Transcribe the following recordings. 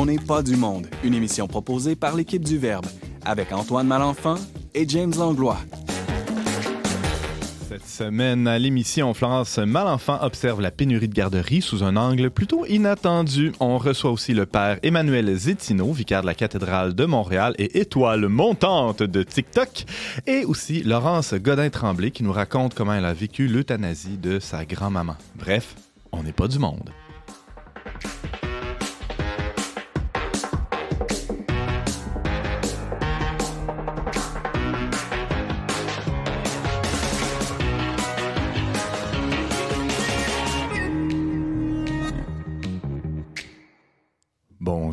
On n'est pas du monde, une émission proposée par l'équipe du Verbe, avec Antoine Malenfant et James Langlois. Cette semaine, à l'émission, Florence Malenfant observe la pénurie de garderies sous un angle plutôt inattendu. On reçoit aussi le père Emmanuel Zétino, vicaire de la cathédrale de Montréal et étoile montante de TikTok, et aussi Laurence Godin-Tremblay qui nous raconte comment elle a vécu l'euthanasie de sa grand-maman. Bref, on n'est pas du monde.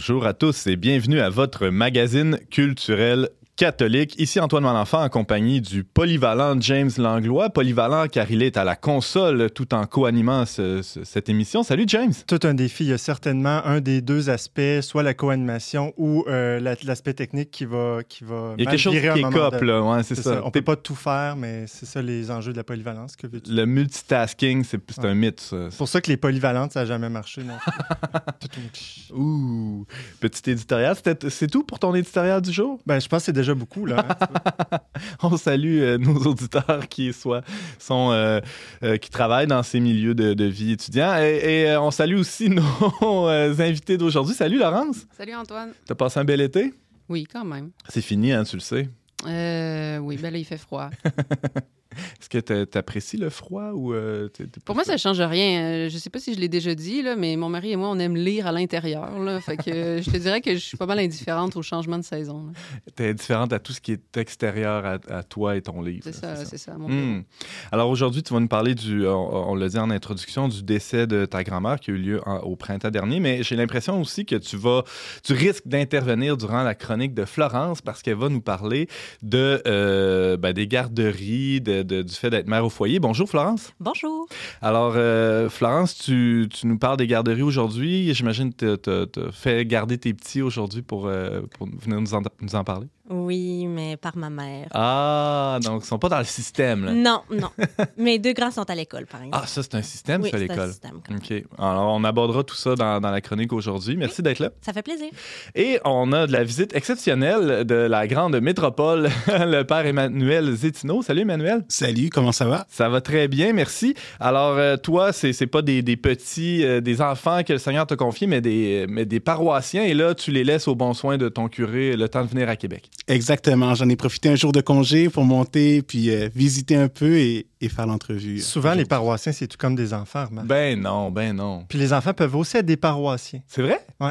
Bonjour à tous et bienvenue à votre magazine culturel catholique. Ici Antoine Malenfant en compagnie du polyvalent James Langlois. Polyvalent car il est à la console tout en co-animant ce- ce- cette émission. Salut James. Tout un défi. Il y a certainement un des deux aspects, soit la co-animation ou euh, la- l'aspect technique qui va, qui va Il y a quelque chose qui donné. là. Ouais, c'est ça. ça. On peut pas tout faire, mais c'est ça les enjeux de la polyvalence. Que? Le multitasking, c'est Ouais. un mythe. C'est pour ça que les polyvalentes, ça n'a jamais marché. Non? Ouh, petit éditorial. C'est tout pour ton éditorial du jour? ben, je pense que c'est déjà beaucoup. Là, hein. On salue euh, nos auditeurs qui soient, sont, euh, euh, qui travaillent dans ces milieux de, de vie étudiant. Et, et, euh, on salue aussi nos invités d'aujourd'hui. Salut Laurence. Salut Antoine. T'as passé un bel été? Oui, quand même. C'est fini, hein, tu le sais. Euh, oui, ben là, il fait froid. Est-ce que t'a- t'apprécies le froid ou euh, Pour moi, ça change rien. Euh, Je sais pas si je l'ai déjà dit, là, mais mon mari et moi, on aime lire à l'intérieur. Fait que euh, je te dirais que je suis pas mal indifférente au changement de saison. là. T'es différente à tout ce qui est extérieur à, à toi et ton livre. C'est ça, c'est ça, mon Hmm. Alors aujourd'hui, tu vas nous parler du, on, on l'a dit en introduction, du décès de ta grand-mère qui a eu lieu en- au printemps dernier, mais j'ai l'impression aussi que tu vas, tu risques d'intervenir durant la chronique de Florence parce qu'elle va nous parler de, euh, ben, des garderies, de, de- du fait d'être mère au foyer. Bonjour Florence. Bonjour. Alors euh, Florence, tu, tu nous parles des garderies aujourd'hui. J'imagine que tu as fait garder tes petits aujourd'hui pour, euh, pour venir nous en, nous en parler. Oui, mais par ma mère. Ah, donc ils sont pas dans le système. Là. Non, non. Mes deux grands sont à l'école, par exemple. Ah, ça c'est un système, oui, ça, à c'est un l'école. système. OK. Alors, on abordera tout ça dans, dans la chronique aujourd'hui. Merci d'être là. Ça fait plaisir. Et on a de la visite exceptionnelle de la grande métropole, le père Emmanuel Zétino. Salut, Emmanuel. Salut, comment ça va? Ça va très bien, merci. Alors, euh, toi, c'est c'est pas des, des petits, euh, des enfants que le Seigneur t'a confiés, mais des, mais des paroissiens. Et là, tu les laisses au bon soin de ton curé le temps de venir à Québec. Exactement, j'en ai profité un jour de congé pour monter, puis euh, visiter un peu et, et faire l'entrevue. Souvent, les paroissiens, c'est tout comme des enfants. remarque. Ben non, ben non. Puis les enfants peuvent aussi être des paroissiens. C'est vrai? Oui,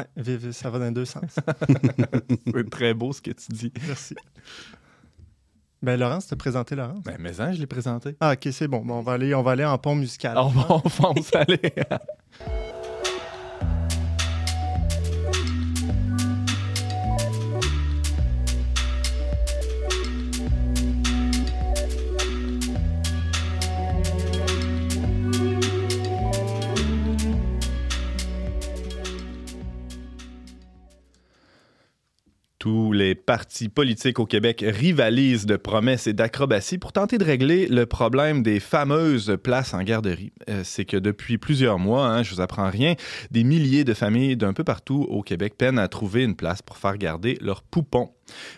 ça va dans les deux sens. C'est très beau ce que tu dis. Merci. Ben, Laurence, t'as présenté Laurence? Ben, mais hein, je l'ai présenté. Ah, OK, c'est bon. Bon, on, va aller, on va aller en pont musical. Alors, bon, on fonce, allez. Tous les partis politiques au Québec rivalisent de promesses et d'acrobaties pour tenter de régler le problème des fameuses places en garderie. Euh, c'est que depuis plusieurs mois, hein, je vous apprends rien, des milliers de familles d'un peu partout au Québec peinent à trouver une place pour faire garder leurs poupons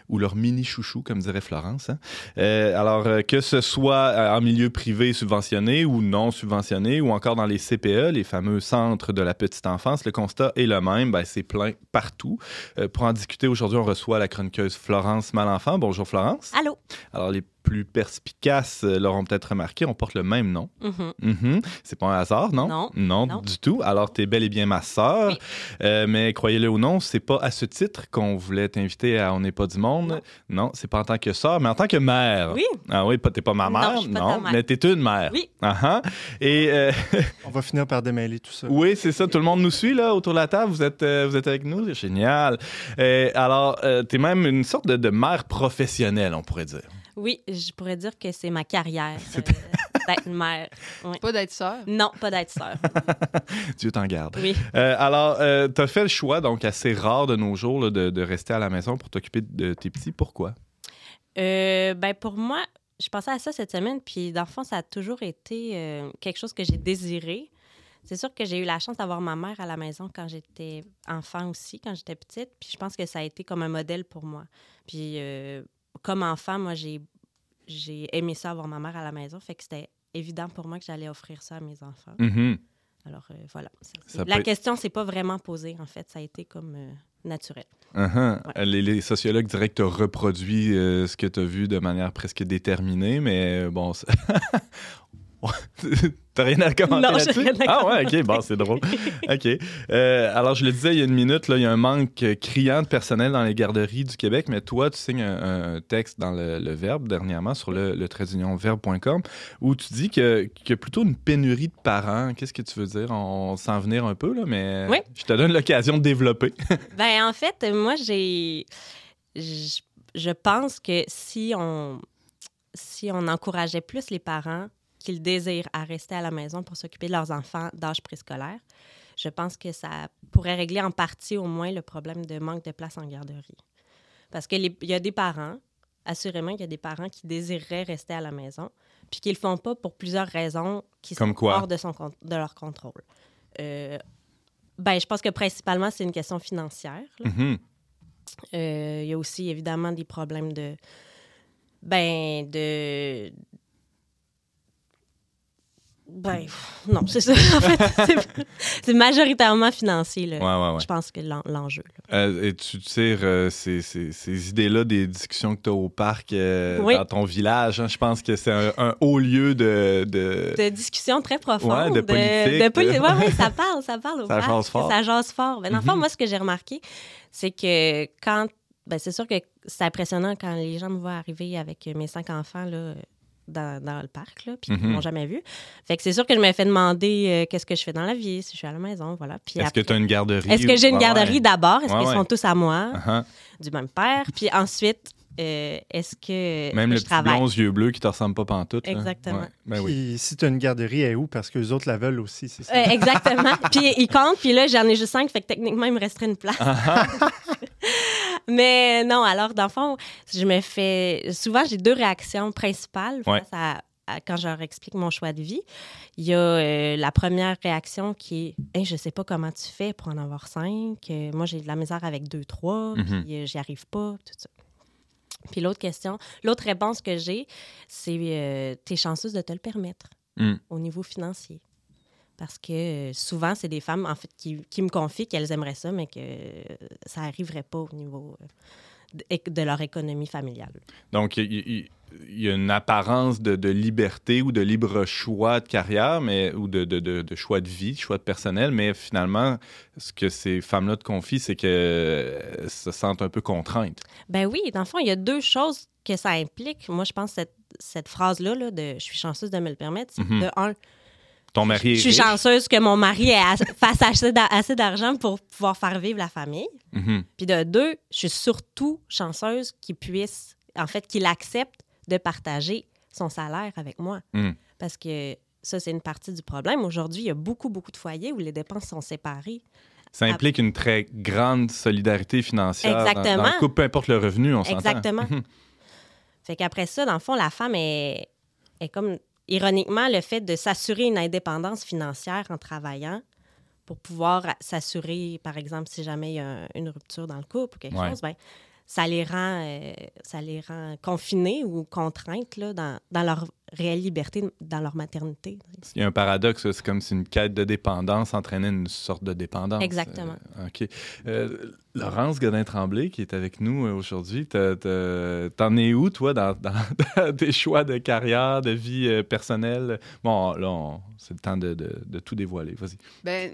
ou leurs mini chouchous, comme dirait Florence. hein. Euh, alors, euh, que ce soit euh, en milieu privé subventionné ou non subventionné, ou encore dans les CPE, les fameux centres de la petite enfance, le constat est le même. Ben, c'est plein partout. Euh, pour en discuter aujourd'hui, on reçoit la chroniqueuse Florence Malenfant. Bonjour Florence. Allô? Alors, les plus perspicaces euh, l'auront peut-être remarqué, on porte le même nom. Mhm. Mhm. C'est pas un hasard, non? Non. Non, Non. du tout. Alors, tu es bel et bien ma sœur. Oui. Euh, mais croyez-le ou non, c'est pas à ce titre qu'on voulait t'inviter à On n'est pas du monde. Non, c'est pas en tant que sœur, mais en tant que mère. Oui. Ah oui, t'es pas ma Non, mère, je suis pas ta mère. mais t'es une mère. Oui. Ah ah. Et euh, On va finir par démêler tout ça. oui, c'est ça. Tout le monde nous suit là autour de la table. Vous êtes, euh, vous êtes avec nous. C'est génial. Alors, euh, t'es même une sorte de, de mère professionnelle, on pourrait dire. Oui, je pourrais dire que c'est ma carrière euh, d'être mère. Oui. Pas d'être sœur? Non, pas d'être sœur. Dieu t'en garde. Oui. Euh, alors, euh, tu as fait le choix, donc assez rare de nos jours, là, de, de rester à la maison pour t'occuper de tes petits. Pourquoi? Euh, ben pour moi, je pensais à ça cette semaine, puis dans le fond, ça a toujours été euh, quelque chose que j'ai désiré. C'est sûr que j'ai eu la chance d'avoir ma mère à la maison quand j'étais enfant aussi, quand j'étais petite. Puis je pense que ça a été comme un modèle pour moi. Puis euh, comme enfant, moi, j'ai, j'ai aimé ça avoir ma mère à la maison. Fait que c'était évident pour moi que j'allais offrir ça à mes enfants. Mhm. Alors euh, voilà. Ça, la peut- question s'est pas vraiment posée, en fait. Ça a été comme euh, naturel. Uh-huh. Ouais. les, les sociologues diraient que tu as reproduit euh, ce que tu as vu de manière presque déterminée, mais euh, bon. T'as rien à commenter là-dessus? rien à Ah ouais, ok, bon, c'est drôle. OK. Euh, alors, je le disais il y a une minute, là, il y a un manque criant de personnel dans les garderies du Québec, mais toi, tu signes un, un texte dans le, le Verbe dernièrement sur le, le verbe.com où tu dis qu'il y a plutôt une pénurie de parents. Qu'est-ce que tu veux dire? On, s'en venir un peu, là, mais Oui. je te donne l'occasion de développer. Ben, en fait, moi, j'ai. Je, je pense que si on, si on encourageait plus les parents qu'ils désirent à rester à la maison pour s'occuper de leurs enfants d'âge préscolaire, je pense que ça pourrait régler en partie au moins le problème de manque de place en garderie. Parce qu'il y a des parents, assurément qu'il y a des parents qui désireraient rester à la maison, puis qu'ils ne le font pas pour plusieurs raisons qui Comme sont quoi? hors de, son, de leur contrôle. Euh, ben, je pense que principalement, c'est une question financière. Mhm. Euh, Il y a aussi évidemment des problèmes de. Ben, de. Ben, non, c'est ça. En fait, c'est- majoritairement financier, là. Ouais, ouais, ouais. Je pense que l'en- l'enjeu. Euh, et tu tires euh, ces, ces- ces idées-là des discussions que tu as au parc euh, Oui. dans ton village. hein? Je pense que c'est un, un haut lieu de. de- De discussions très profondes. Ouais, de politique, De, poli- ouais, ça parle, ça parle au Ça parc, jase fort. Ça jase fort. Ben, fond, Mhm. moi, ce que j'ai remarqué, c'est que quand. Ben, c'est sûr que c'est impressionnant quand les gens me voient arriver avec mes cinq enfants, là dans, dans le parc, là, puis ils Mhm. m'ont jamais vu. Fait que c'est sûr que je me fais demander euh, qu'est-ce que je fais dans la vie, si je suis à la maison, voilà. Est-ce que tu as une garderie? Est-ce que j'ai une garderie ouais. d'abord? Est-ce Ouais, qu'ils sont tous à moi, Uh-huh. du même père? Puis ensuite, euh, est-ce que, Même le je petit travaille? blond aux yeux bleus qui te ressemble pas pantoute. là. Exactement. Ouais. Ben oui. Puis si tu as une garderie, elle est où? Parce que les autres la veulent aussi, c'est ça? Euh, exactement. puis ils comptent, puis là, j'en ai juste cinq, fait que techniquement, il me resterait une place. Ah, Mais non, alors, dans le fond, je me fais. Souvent, j'ai deux réactions principales Ouais. face à, à- quand je leur explique mon choix de vie. Il y a euh, la première réaction qui est Hey, Je sais pas comment tu fais pour en avoir cinq. Euh, moi, j'ai de la misère avec deux, trois, Mhm. puis euh, j'y arrive pas, tout ça. Puis l'autre question, l'autre réponse que j'ai, c'est euh, T'es chanceuse de te le permettre Mm. au niveau financier. Parce que euh, souvent, c'est des femmes, en fait, qui, qui me confient qu'elles aimeraient ça, mais que euh, ça n'arriverait pas au niveau euh, de, leur économie familiale. Donc, il y, a une apparence de, de liberté ou de libre choix de carrière, mais, ou de, de- de- choix de vie, choix de personnel, mais finalement, ce que ces femmes-là te confient, c'est qu'elles se sentent un peu contraintes. Ben oui, dans le fond, il y a deux choses que ça implique. Moi, je pense que cette, cette phrase-là, là, de « je suis chanceuse de me le permettre c'est Mhm. de un, Ton mari est je suis riche. chanceuse que mon mari fasse assez d'a- assez d'argent pour pouvoir faire vivre la famille. Mhm. Puis de deux, je suis surtout chanceuse qu'il puisse, en fait, qu'il accepte de partager son salaire avec moi. Mm. Parce que ça, c'est une partie du problème. Aujourd'hui, il y a beaucoup, beaucoup de foyers où les dépenses sont séparées. Ça implique une très grande solidarité financière dans- Dans, Exactement. le couple, peu importe le revenu, on s'entend. Exactement. Mhm. Fait qu'après ça, dans le fond, la femme est, est comme, ironiquement, le fait de s'assurer une indépendance financière en travaillant pour pouvoir s'assurer, par exemple, si jamais il y a une rupture dans le couple ou quelque Ouais. chose, ben, ça les rend, euh, ça les rend confinés ou contraintes là, dans, dans leur réelle liberté, dans leur maternité. Il y a un paradoxe, c'est comme si une quête de dépendance entraînait une sorte de dépendance. Exactement. Euh, OK. Euh, Laurence Godin-Tremblay, qui est avec nous euh, aujourd'hui, t'en es où, toi, dans, dans tes choix de carrière, de vie personnelle? Bon, là, c'est le temps de, de- de tout dévoiler. Vas-y. Ben,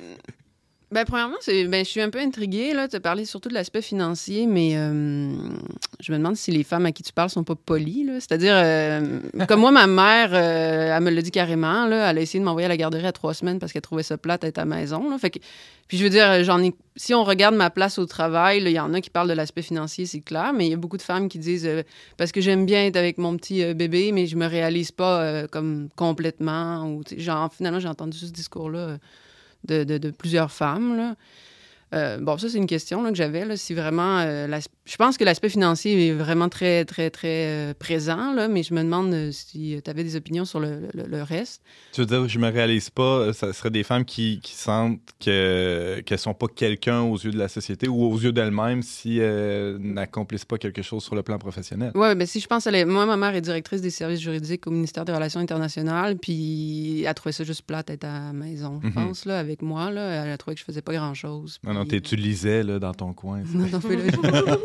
ben premièrement, ben, je suis un peu intriguée. Tu as parlé surtout de l'aspect financier, mais euh, je me demande si les femmes à qui tu parles sont pas polies. là. C'est-à-dire, euh, comme moi, ma mère, euh, elle me l'a dit carrément. Là, elle a essayé de m'envoyer à la garderie à trois semaines parce qu'elle trouvait ça plate d'être à la maison. là. Fait que, puis je veux dire, j'en ai, si on regarde ma place au travail, là, il y en a qui parlent de l'aspect financier, c'est clair, mais il y a beaucoup de femmes qui disent parce que j'aime bien être avec mon petit bébé, mais je me réalise pas comme complètement. Ou, genre, finalement, j'ai entendu ce discours-là. De plusieurs femmes. Là. Euh, bon, ça, c'est une question là, que j'avais. là, Si vraiment. euh, je pense que l'aspect financier est vraiment très, très, très euh, présent, là, mais je me demande si tu avais des opinions sur le, le- le reste. Tu veux dire, je me réalise pas, ça serait des femmes qui, qui sentent que, qu'elles sont pas quelqu'un aux yeux de la société ou aux yeux d'elles-mêmes si elles n'accomplissent pas quelque chose sur le plan professionnel. Oui, ben si je pense à Moi, ma mère est directrice des services juridiques au ministère des Relations internationales, puis elle trouvait ça juste plate d'être à la maison, je Mhm. pense, là, avec moi. Là. Elle a trouvé que je faisais pas grand-chose. Non, non, puis- t'es- tu lisais là, dans ton coin. Non, non, fais-le.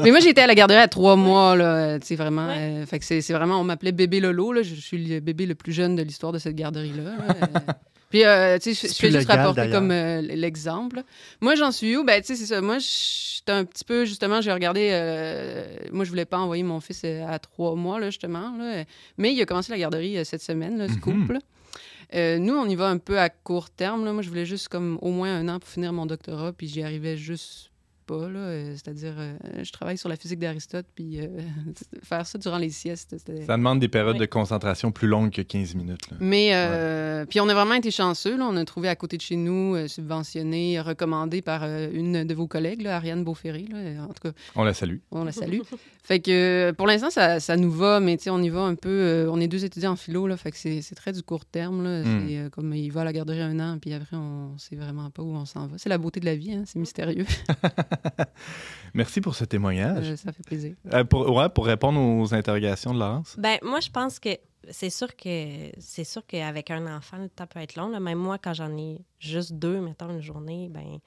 Mais moi, j'étais à la garderie à trois mois, là. Sais, vraiment. Ouais. euh, fait que c'est c'est vraiment. On m'appelait bébé Lolo, là. Je suis le bébé le plus jeune de l'histoire de cette garderie-là. là. Euh, Puis, euh, tu sais, je- je fais juste rapporter comme euh, l'exemple. Moi, j'en suis où? Ben, tu sais, c'est ça. Moi, j'étais un petit peu, justement, j'ai regardé. euh, moi, je voulais pas envoyer mon fils euh, à trois mois, là, justement. Là. Mais il a commencé la garderie euh, cette semaine, là, ce Mhm. couple. Euh, nous, on y va un peu à court terme. Là. Moi, je voulais juste comme au moins un an pour finir mon doctorat, puis j'y arrivais juste pas. là. Euh, C'est-à-dire, euh, je travaille sur la physique d'Aristote, puis euh, faire ça durant les siestes, c'était... Ça demande des périodes de concentration plus longues que 15 minutes. là. Mais, puis on a vraiment été chanceux. Là. On a trouvé à côté de chez nous, subventionné, recommandé par une de vos collègues, là, Ariane Beauferré. Là. En tout cas, On la salue. on la salue. fait que pour l'instant, ça, ça nous va, mais on y va un peu. on est deux étudiants en philo, là, fait que c'est c'est très du court terme. Là. Mm. C'est euh, comme il va à la garderie un an, puis après, on sait vraiment pas où on s'en va. C'est la beauté de la vie, hein, c'est mystérieux. Merci pour ce témoignage. Euh, ça fait plaisir. Euh, pour, ouais, pour répondre aux interrogations de Laurence. Ben, moi, je pense que c'est sûr que c'est sûr qu'avec un enfant, le temps peut être long. là. Même moi, quand j'en ai juste deux, mettons, une journée, ben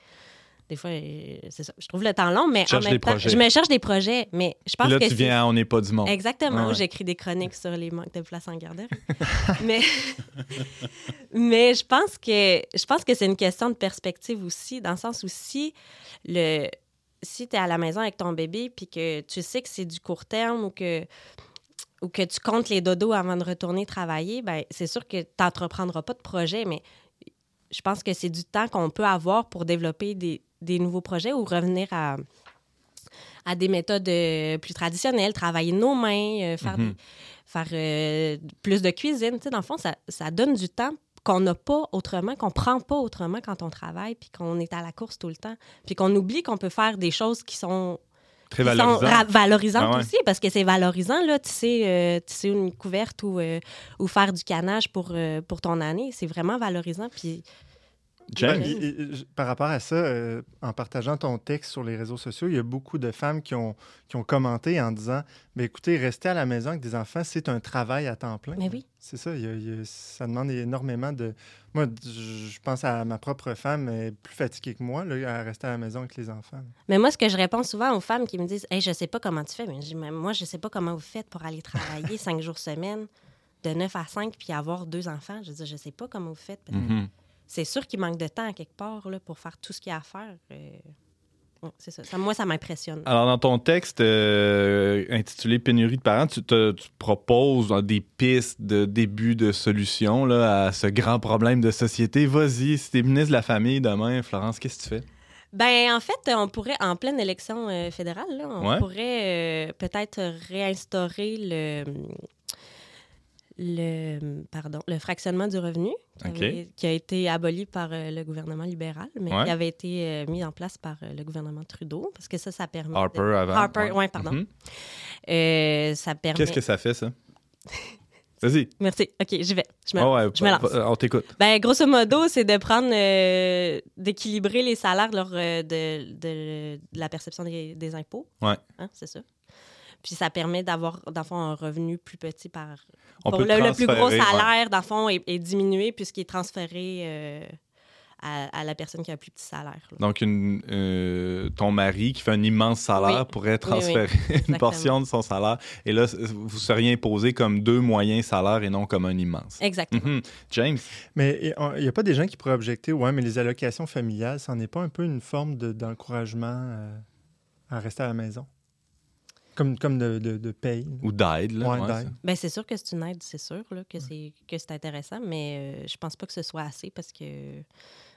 des fois, euh, c'est ça. Je trouve le temps long, mais en même temps, projets. je me cherche des projets. Mais je pense là, que tu viens à On n'est pas du monde. Exactement. Ouais. J'écris des chroniques sur les manques de place en garderie. mais, mais je pense que je pense que c'est une question de perspective aussi, dans le sens où si le si tu es à la maison avec ton bébé puis que tu sais que c'est du court terme ou que ou que tu comptes les dodos avant de retourner travailler, ben c'est sûr que tu n'entreprendras pas de projet, mais je pense que c'est du temps qu'on peut avoir pour développer des, des nouveaux projets ou revenir à, à des méthodes euh, plus traditionnelles, travailler nos mains, euh, faire, Mhm. faire euh, plus de cuisine. Tu sais, dans le fond, ça, ça donne du temps qu'on n'a pas autrement, qu'on prend pas autrement quand on travaille, puis qu'on est à la course tout le temps, puis qu'on oublie qu'on peut faire des choses qui sont Très qui sont valorisant. ra- valorisantes Ah ouais. aussi, parce que c'est valorisant, là, tu sais, euh, tu sais, une couverte ou, euh, ou faire du canage pour, euh, pour ton année, c'est vraiment valorisant, puis James? Ben, et- et- je- par rapport à ça, euh, en partageant ton texte sur les réseaux sociaux, il y a beaucoup de femmes qui ont, qui ont commenté en disant ben, écoutez, rester à la maison avec des enfants, c'est un travail à temps plein. Mais oui. C'est ça, il y a- il y a- ça demande énormément de. Moi, je pense à ma propre femme, elle est plus fatiguée que moi, là, à rester à la maison avec les enfants. Mais moi, ce que je réponds souvent aux femmes qui me disent Hey, je sais pas comment tu fais, mais je dis, Mais moi, je sais pas comment vous faites pour aller travailler cinq jours semaine, de 9 à 5, puis avoir deux enfants. Je dis Je sais pas comment vous faites. C'est sûr qu'il manque de temps à quelque part là, pour faire tout ce qu'il y a à faire. Euh, c'est ça. Ça- Moi, ça m'impressionne. Alors, dans ton texte euh, intitulé Pénurie de parents, tu, te, tu proposes dans des pistes de début de solution là, à ce grand problème de société. Vas-y, si t'es ministre de la Famille demain, Florence, qu'est-ce que tu fais? Ben, en fait, on pourrait, en pleine élection euh, fédérale, là, on Ouais. pourrait euh, peut-être réinstaurer le, le, pardon, le fractionnement du revenu qui, OK. avait- qui a été aboli par euh, le gouvernement libéral, mais Ouais. qui avait été euh, mis en place par euh, le gouvernement Trudeau, parce que ça, ça permet... de- Harper avant. Harper, ouais, pardon. Mhm. Ça permet... Qu'est-ce que ça fait, ça? Vas-y. Merci. OK, j'y vais. Je me, ouais, je me lance. va- on t'écoute. Ben, grosso modo, c'est de prendre, euh, d'équilibrer les salaires lors euh, de, de- de la perception des, des impôts. Ouais. Hein, c'est ça. Puis ça permet d'avoir, dans le fond, un revenu plus petit par. On pour peut le, le plus gros transférer, ouais. salaire, dans le fond, est, est diminué puisqu'il est transféré euh, à, à la personne qui a un plus petit salaire. là. Donc, une, euh, ton mari qui fait un immense salaire Oui. pourrait oui. transférer une portion de son salaire. Et là, vous seriez imposé comme deux moyens salaires et non comme un immense. Exactement. Mhm. James? Mais il n'y a pas des gens qui pourraient objecter ouais, mais les allocations familiales, ça n'est pas un peu une forme de- d'encouragement euh, à rester à la maison? Comme, comme de, de, de paye. Ou d'aide, là. Ouais. Ben, c'est sûr que c'est une aide, c'est sûr là, que c'est que c'est intéressant, mais euh, je pense pas que ce soit assez parce que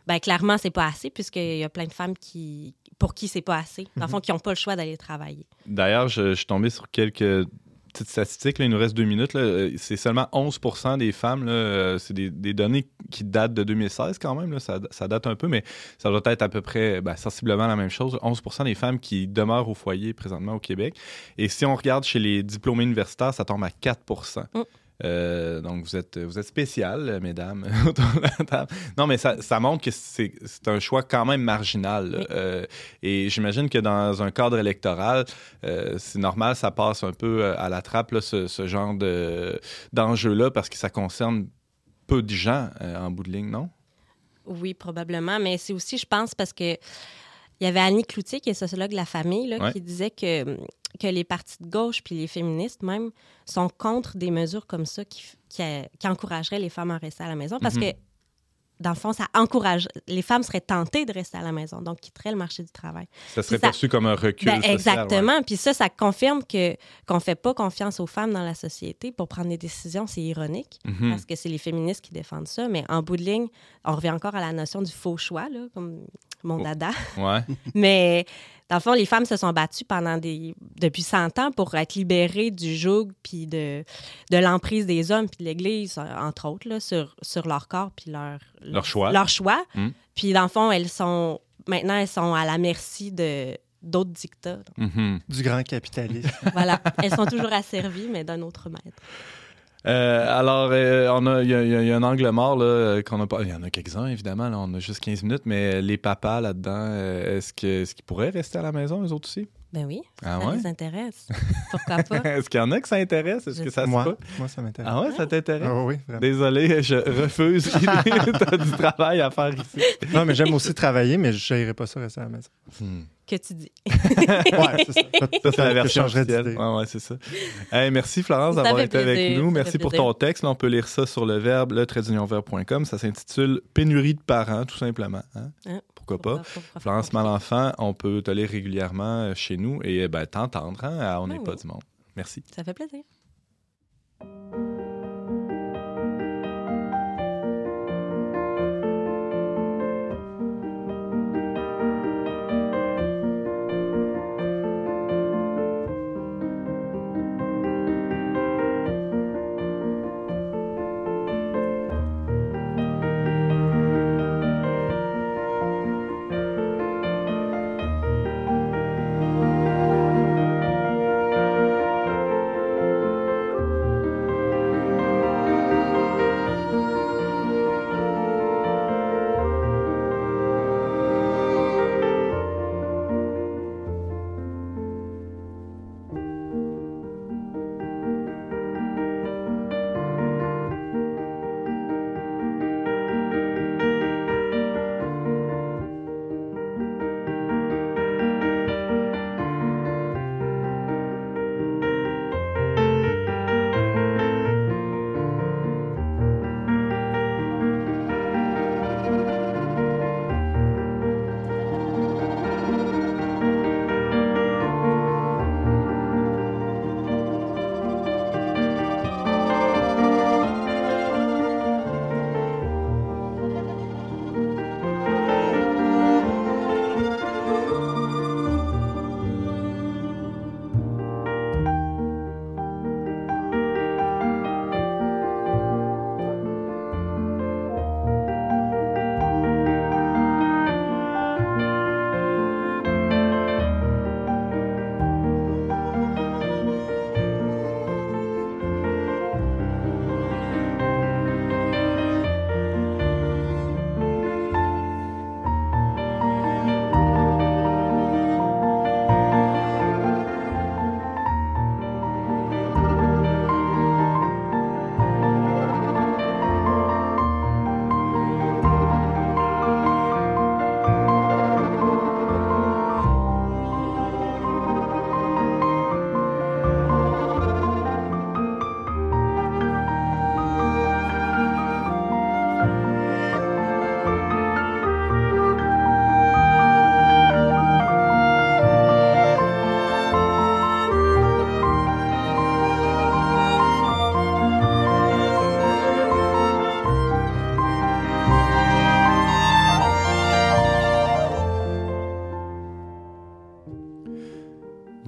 ben clairement c'est pas assez puisqu'il y a plein de femmes qui pour qui c'est pas assez, dans le fond qui n'ont pas le choix d'aller travailler. D'ailleurs, je, je suis tombé sur quelques petite statistique, il nous reste deux minutes. euh, C'est seulement 11% des femmes. euh, C'est des, données qui datent de 2016 quand même. ça, date un peu, mais ça doit être à peu près ben, sensiblement la même chose. 11% des femmes qui demeurent au foyer présentement au Québec. Et si on regarde chez les diplômés universitaires, ça tombe à 4 Mm. Euh, donc, vous êtes, vous êtes spéciales, euh, mesdames, autour de la table. Non, mais ça, ça montre que c'est un choix quand même marginal. Oui. Euh, et j'imagine que dans un cadre électoral, euh, c'est normal, ça passe un peu à la trappe, là, ce, ce genre de- d'enjeu-là, parce que ça concerne peu de gens en bout de ligne, non? Oui, probablement. Mais c'est aussi, je pense, parce que il y avait Annie Cloutier, qui est sociologue de la famille, là, Ouais. qui disait que, que les partis de gauche puis les féministes même sont contre des mesures comme ça qui, qui, qui encourageraient les femmes à rester à la maison parce Mhm. que, dans le fond, ça encourage. Les femmes seraient tentées de rester à la maison, donc quitteraient le marché du travail. Ça serait ça- perçu comme un recul Ben, social, ouais. exactement. Puis ça, ça confirme que qu'on fait pas confiance aux femmes dans la société pour prendre des décisions. C'est ironique Mhm. parce que c'est les féministes qui défendent ça. Mais en bout de ligne, on revient encore à la notion du faux choix, là, comme mon Oh. dada. Ouais. Mais dans le fond, les femmes se sont battues pendant des depuis 100 ans pour être libérées du joug puis de, de l'emprise des hommes puis de l'Église, entre autres, là, sur, sur leur corps puis leur, Leur choix. Leur choix. Mm. Puis dans le fond, elles sont maintenant elles sont à la merci de d'autres dictats. Mhm. Du grand capitalisme. Voilà, elles sont toujours asservies, mais d'un autre maître. Euh, alors, euh, on a, il y, a- y y un angle mort là, qu'on a pas. Il y en a quelques-uns, évidemment. Là, on a juste 15 minutes, mais les papas là-dedans, euh, est-ce que- est-ce qu'ils pourraient rester à la maison, eux autres aussi? Ben oui, Ah ça ouais? les intéresse. Pourquoi pas? Est-ce qu'il y en a que ça intéresse? Est-ce Je que ça se moi, peut? moi, ça m'intéresse. Ah ouais, ça t'intéresse? Ah oui, vraiment. Désolé, je refuse. T'as du travail à faire ici. Non, mais j'aime aussi travailler, mais je n'irais pas ça rester à la maison. Que tu dis. Ouais, c'est ça. Ça, c'est la version changerais officielle. d'idée. Ouais, ouais, c'est ça. Hey, merci, Florence, d'avoir été avec nous. Merci pour plaisir. ton texte. Là, on peut lire ça sur le verbe, le. Ça s'intitule Pénurie de parents, tout simplement. Hein? Hein? Pourquoi pas? pourquoi Florence? Malenfant, on peut te lire régulièrement euh, chez nous et ben, t'entendre hein, à On n'est Ah pas du monde. Merci. Ça fait plaisir.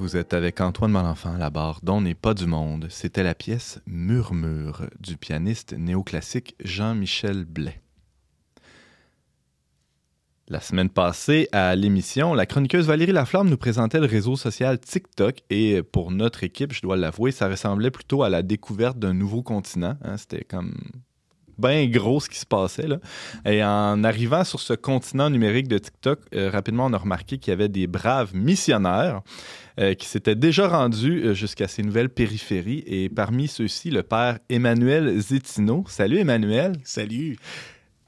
Vous êtes avec Antoine Malenfant à la barre dont n'est pas du monde. C'était la pièce Murmure du pianiste néoclassique Jean-Michel Blais. La semaine passée, à l'émission, la chroniqueuse Valérie Laflamme nous présentait le réseau social TikTok et pour notre équipe, je dois l'avouer, ça ressemblait plutôt à la découverte d'un nouveau continent. hein. C'était comme bien gros ce qui se passait. Là. Et en arrivant sur ce continent numérique de TikTok, euh, rapidement, on a remarqué qu'il y avait des braves missionnaires euh, qui s'étaient déjà rendus euh, jusqu'à ces nouvelles périphéries. Et parmi ceux-ci, le père Emmanuel Zétino. Salut Emmanuel. Salut.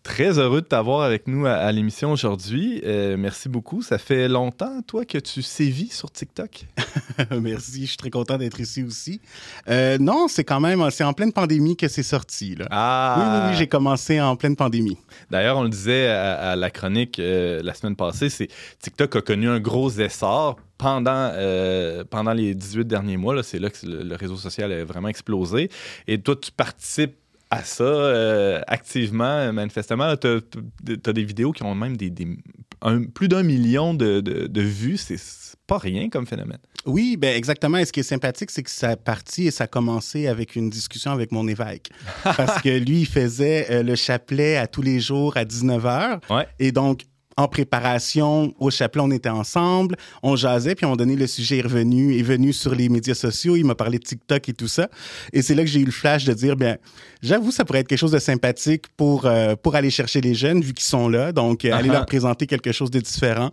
Très heureux de t'avoir avec nous à, à l'émission aujourd'hui. Euh, merci beaucoup. Ça fait longtemps, toi, que tu sévis sur TikTok? Merci, je suis très content d'être ici aussi. Euh, non, c'est quand même, c'est en pleine pandémie que c'est sorti. Là. Ah! Oui, oui, oui, j'ai commencé en pleine pandémie. D'ailleurs, on le disait à, à la chronique euh, la semaine passée, c'est TikTok a connu un gros essor pendant, euh, pendant les 18 derniers mois. C'est là que le, le réseau social a vraiment explosé. Et toi, tu participes à ça euh, activement, manifestement. Tu as, des vidéos qui ont même des, des- un- plus d'un million de, de- de vues. C'est pas rien comme phénomène. Oui, ben exactement. Et ce qui est sympathique, c'est que ça a parti et ça a commencé avec une discussion avec mon évêque. Parce que lui, il faisait euh, le chapelet à tous les jours à 19h. Ouais. Et donc, en préparation au chapelet, on était ensemble, on jasait, puis moment donné, le sujet est revenu, est venu sur les médias sociaux, il m'a parlé de TikTok et tout ça. Et c'est là que j'ai eu le flash de dire, bien, j'avoue, ça pourrait être quelque chose de sympathique pour, euh, pour aller chercher les jeunes, vu qu'ils sont là, donc euh, aller Uh-huh. leur présenter quelque chose de différent.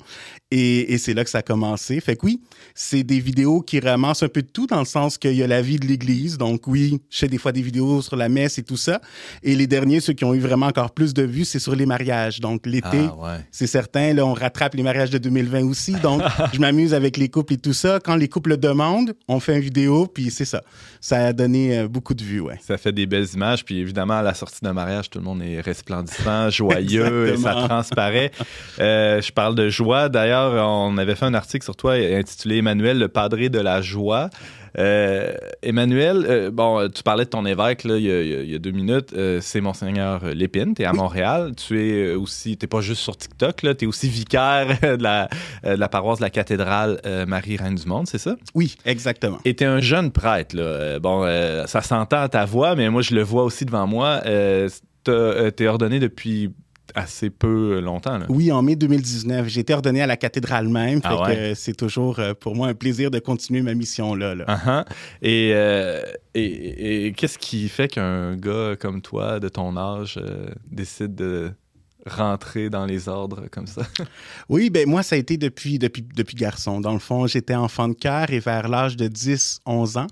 Et, et c'est là que ça a commencé. Fait que oui, c'est des vidéos qui ramassent un peu de tout, dans le sens qu'il y a la vie de l'Église, donc oui, je fais des fois des vidéos sur la messe et tout ça. Et les derniers, ceux qui ont eu vraiment encore plus de vues, c'est sur les mariages. Donc l'été, ouais. c'est certain. Là, on rattrape les mariages de 2020 aussi. Donc, je m'amuse avec les couples et tout ça. Quand les couples le demandent, on fait une vidéo, puis c'est ça. Ça a donné euh, beaucoup de vues, ouais. Ça fait des belles images. Puis évidemment, à la sortie d'un mariage, tout le monde est resplendissant, joyeux, et ça transparaît. Euh, je parle de joie. D'ailleurs, on avait fait un article sur toi intitulé Emmanuel, le padré de la joie. Euh, Emmanuel, euh, bon, tu parlais de ton évêque là, il, y a, il y deux minutes. Euh, c'est Monseigneur Lépine. Tu es à Montréal. Tu es aussi, tu pas juste sur TikTok, tu es aussi vicaire de la, de la paroisse de la cathédrale Marie-Reine du Monde, c'est ça? Oui, exactement. Et t'es un jeune prêtre, là. Bon, ça s'entend à ta voix, mais moi, je le vois aussi devant moi. Euh, T'es ordonné depuis assez peu longtemps, là. Oui, en mai 2019, j'ai été ordonné à la cathédrale même. Ah ouais? euh, c'est toujours euh, pour moi un plaisir de continuer ma mission là. là. Uh-huh. Et, euh, et, et qu'est-ce qui fait qu'un gars comme toi, de ton âge, euh, décide de rentrer dans les ordres comme ça? Oui, ben moi, ça a été depuis, depuis, depuis garçon. Dans le fond, j'étais enfant de cœur et vers l'âge de 10, 11 ans,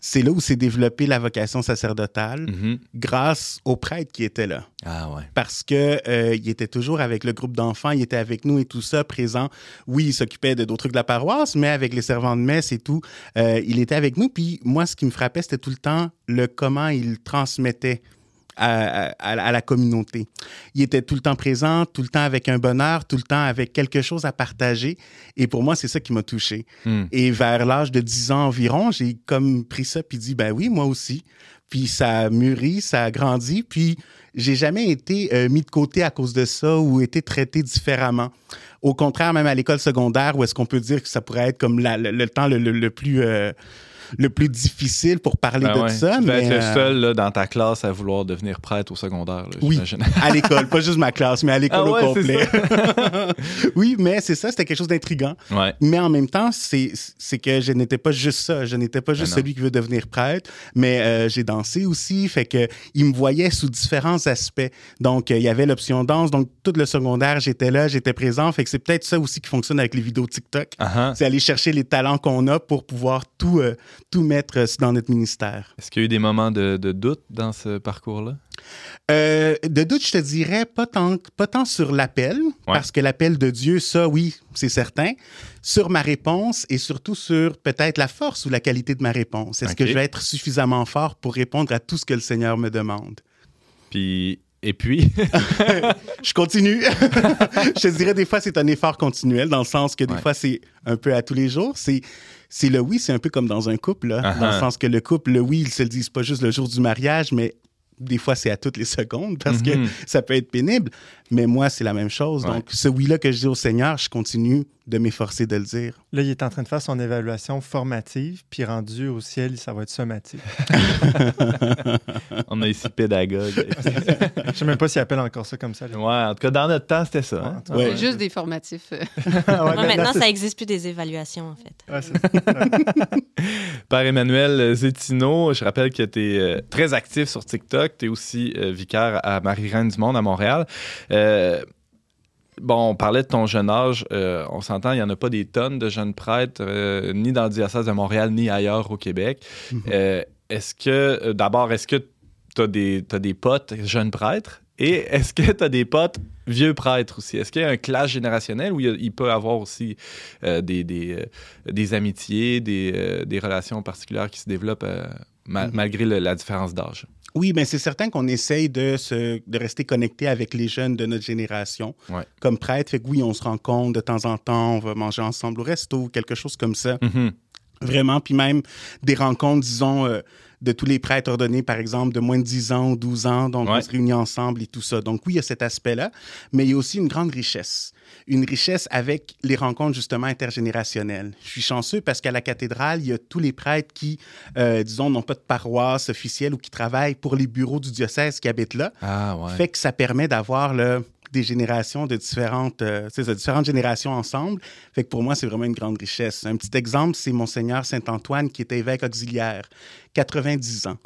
c'est là où s'est développée la vocation sacerdotale Mhm. grâce aux prêtres qui étaient là. Ah ouais. parce que euh, il était toujours avec le groupe d'enfants, il était avec nous et tout ça, présent. Oui, il s'occupait de d'autres trucs de la paroisse, mais avec les servants de messe et tout, euh, il était avec nous. Puis moi, ce qui me frappait, c'était tout le temps le comment il transmettait. À, à- à la communauté. Il était tout le temps présent, tout le temps avec un bonheur, tout le temps avec quelque chose à partager. Et pour moi, c'est ça qui m'a touché. Hmm. Et vers l'âge de 10 ans environ, j'ai comme pris ça puis dit, ben oui, moi aussi. Puis ça a mûri, ça a grandi. Puis j'ai jamais été euh, mis de côté à cause de ça ou été traité différemment. Au contraire, même à l'école secondaire, où est-ce qu'on peut dire que ça pourrait être comme la- le, le temps le, le- le plus... euh, le plus difficile pour parler Ben de ouais. ça. Tu mais, être le euh, seul là, dans ta classe à vouloir devenir prêtre au secondaire, là, Oui. à l'école, pas juste ma classe, mais à l'école Ah ouais, au complet. oui, mais c'est ça, c'était quelque chose d'intriguant. Ouais. Mais en même temps, c'est que je n'étais pas juste ça. Je n'étais pas juste Ben celui qui veut devenir prêtre, mais euh, j'ai dansé aussi. Fait que il me voyait sous différents aspects. Donc, euh, il y avait l'option danse. Donc, tout le secondaire, j'étais là, j'étais présent. Fait que c'est peut-être ça aussi qui fonctionne avec les vidéos TikTok. Uh-huh. C'est aller chercher les talents qu'on a pour pouvoir tout, euh, tout mettre euh, dans notre ministère. Est-ce qu'il y a eu des moments de, de doute dans ce parcours-là? Euh, de doute, je te dirais pas tant, pas tant sur l'appel, parce que l'appel de Dieu, ça, oui, c'est certain. Sur ma réponse et surtout sur peut-être la force ou la qualité de ma réponse. Est-ce que je vais être suffisamment fort pour répondre à tout ce que le Seigneur me demande? Puis, et puis, Je continue. je te dirais, des fois, c'est un effort continuel, dans le sens que des Ouais. fois, c'est un peu à tous les jours. C'est, c'est le oui, c'est un peu comme dans un couple, là, Uh-huh. dans le sens que le couple, le oui, ils se le disent pas juste le jour du mariage, mais des fois, c'est à toutes les secondes parce que Mhm. ça peut être pénible. Mais moi, c'est la même chose. Ouais. Donc, ce oui-là que je dis au Seigneur, je continue de m'efforcer de le dire. Là, il est en train de faire son évaluation formative, puis rendu au ciel, ça va être sommative. On a ici pédagogue. Je sais même pas s'il appelle encore ça comme ça. là. ouais, en tout cas, dans notre temps, c'était ça. hein? Ouais, Ouais. C'est juste des formatifs. euh. Maintenant, ça n'existe plus des évaluations, en fait. Père Emmanuel Zétino, je rappelle que tu es très actif sur TikTok. Tu es aussi euh, vicaire à Marie-Reine du Monde à Montréal. Euh, bon, on parlait de ton jeune âge. Euh, on s'entend, il n'y en a pas des tonnes de jeunes prêtres, euh, ni dans le diocèse de Montréal, ni ailleurs au Québec. Mhm. Euh, est-ce que, d'abord, est-ce que tu as des, t'as des potes jeunes prêtres? Et est-ce que tu as des potes vieux prêtres aussi? Est-ce qu'il y a un clash générationnel où il, a- il peut y avoir aussi des, des, des amitiés, des, des relations particulières qui se développent Mhm. malgré le- la différence d'âge? Oui, mais c'est certain qu'on essaye de, se, de rester connecté avec les jeunes de notre génération. Ouais. Comme prêtre, fait que oui, on se rencontre de temps en temps, on va manger ensemble au resto, quelque chose comme ça. Mhm. Vraiment, puis même des rencontres, disons, euh, de tous les prêtres ordonnés, par exemple, de moins de 10 ans ou 12 ans, donc Ouais. on se réunit ensemble et tout ça. Donc oui, il y a cet aspect-là, mais il y a aussi une grande richesse. Une richesse avec les rencontres, justement, intergénérationnelles. Je suis chanceux parce qu'à la cathédrale, il y a tous les prêtres qui, euh, disons, n'ont pas de paroisse officielle ou qui travaillent pour les bureaux du diocèse qui habitent là. Ah, ouais. Fait que ça permet d'avoir là, des générations de différentes, euh, de différentes générations ensemble. Fait que pour moi, c'est vraiment une grande richesse. Un petit exemple, c'est Monseigneur Saint-Antoine qui était évêque auxiliaire, 90 ans.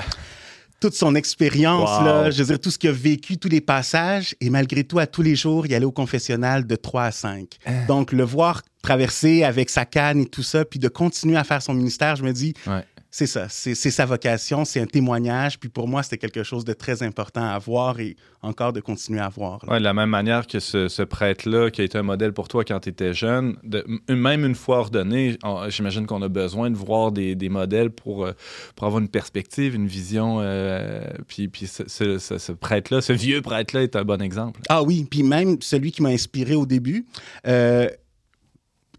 Toute son expérience, Wow. là, je veux dire, tout ce qu'il a vécu, tous les passages, et malgré tout, à tous les jours, il allait au confessionnal de 3 à 5. Hein. Donc, le voir traverser avec sa canne et tout ça, puis de continuer à faire son ministère, je me dis, Ouais. C'est ça, c'est sa vocation, c'est un témoignage. Puis pour moi, c'était quelque chose de très important à voir et encore de continuer à voir. Ouais, de la même manière que ce, ce prêtre-là, qui a été un modèle pour toi quand tu étais jeune, de- même une fois ordonné, on- j'imagine qu'on a besoin de voir des, des modèles pour, euh, pour avoir une perspective, une vision. euh, puis puis ce, ce- ce- ce prêtre-là, ce vieux prêtre-là est un bon exemple. Ah oui, puis même celui qui m'a inspiré au début, euh,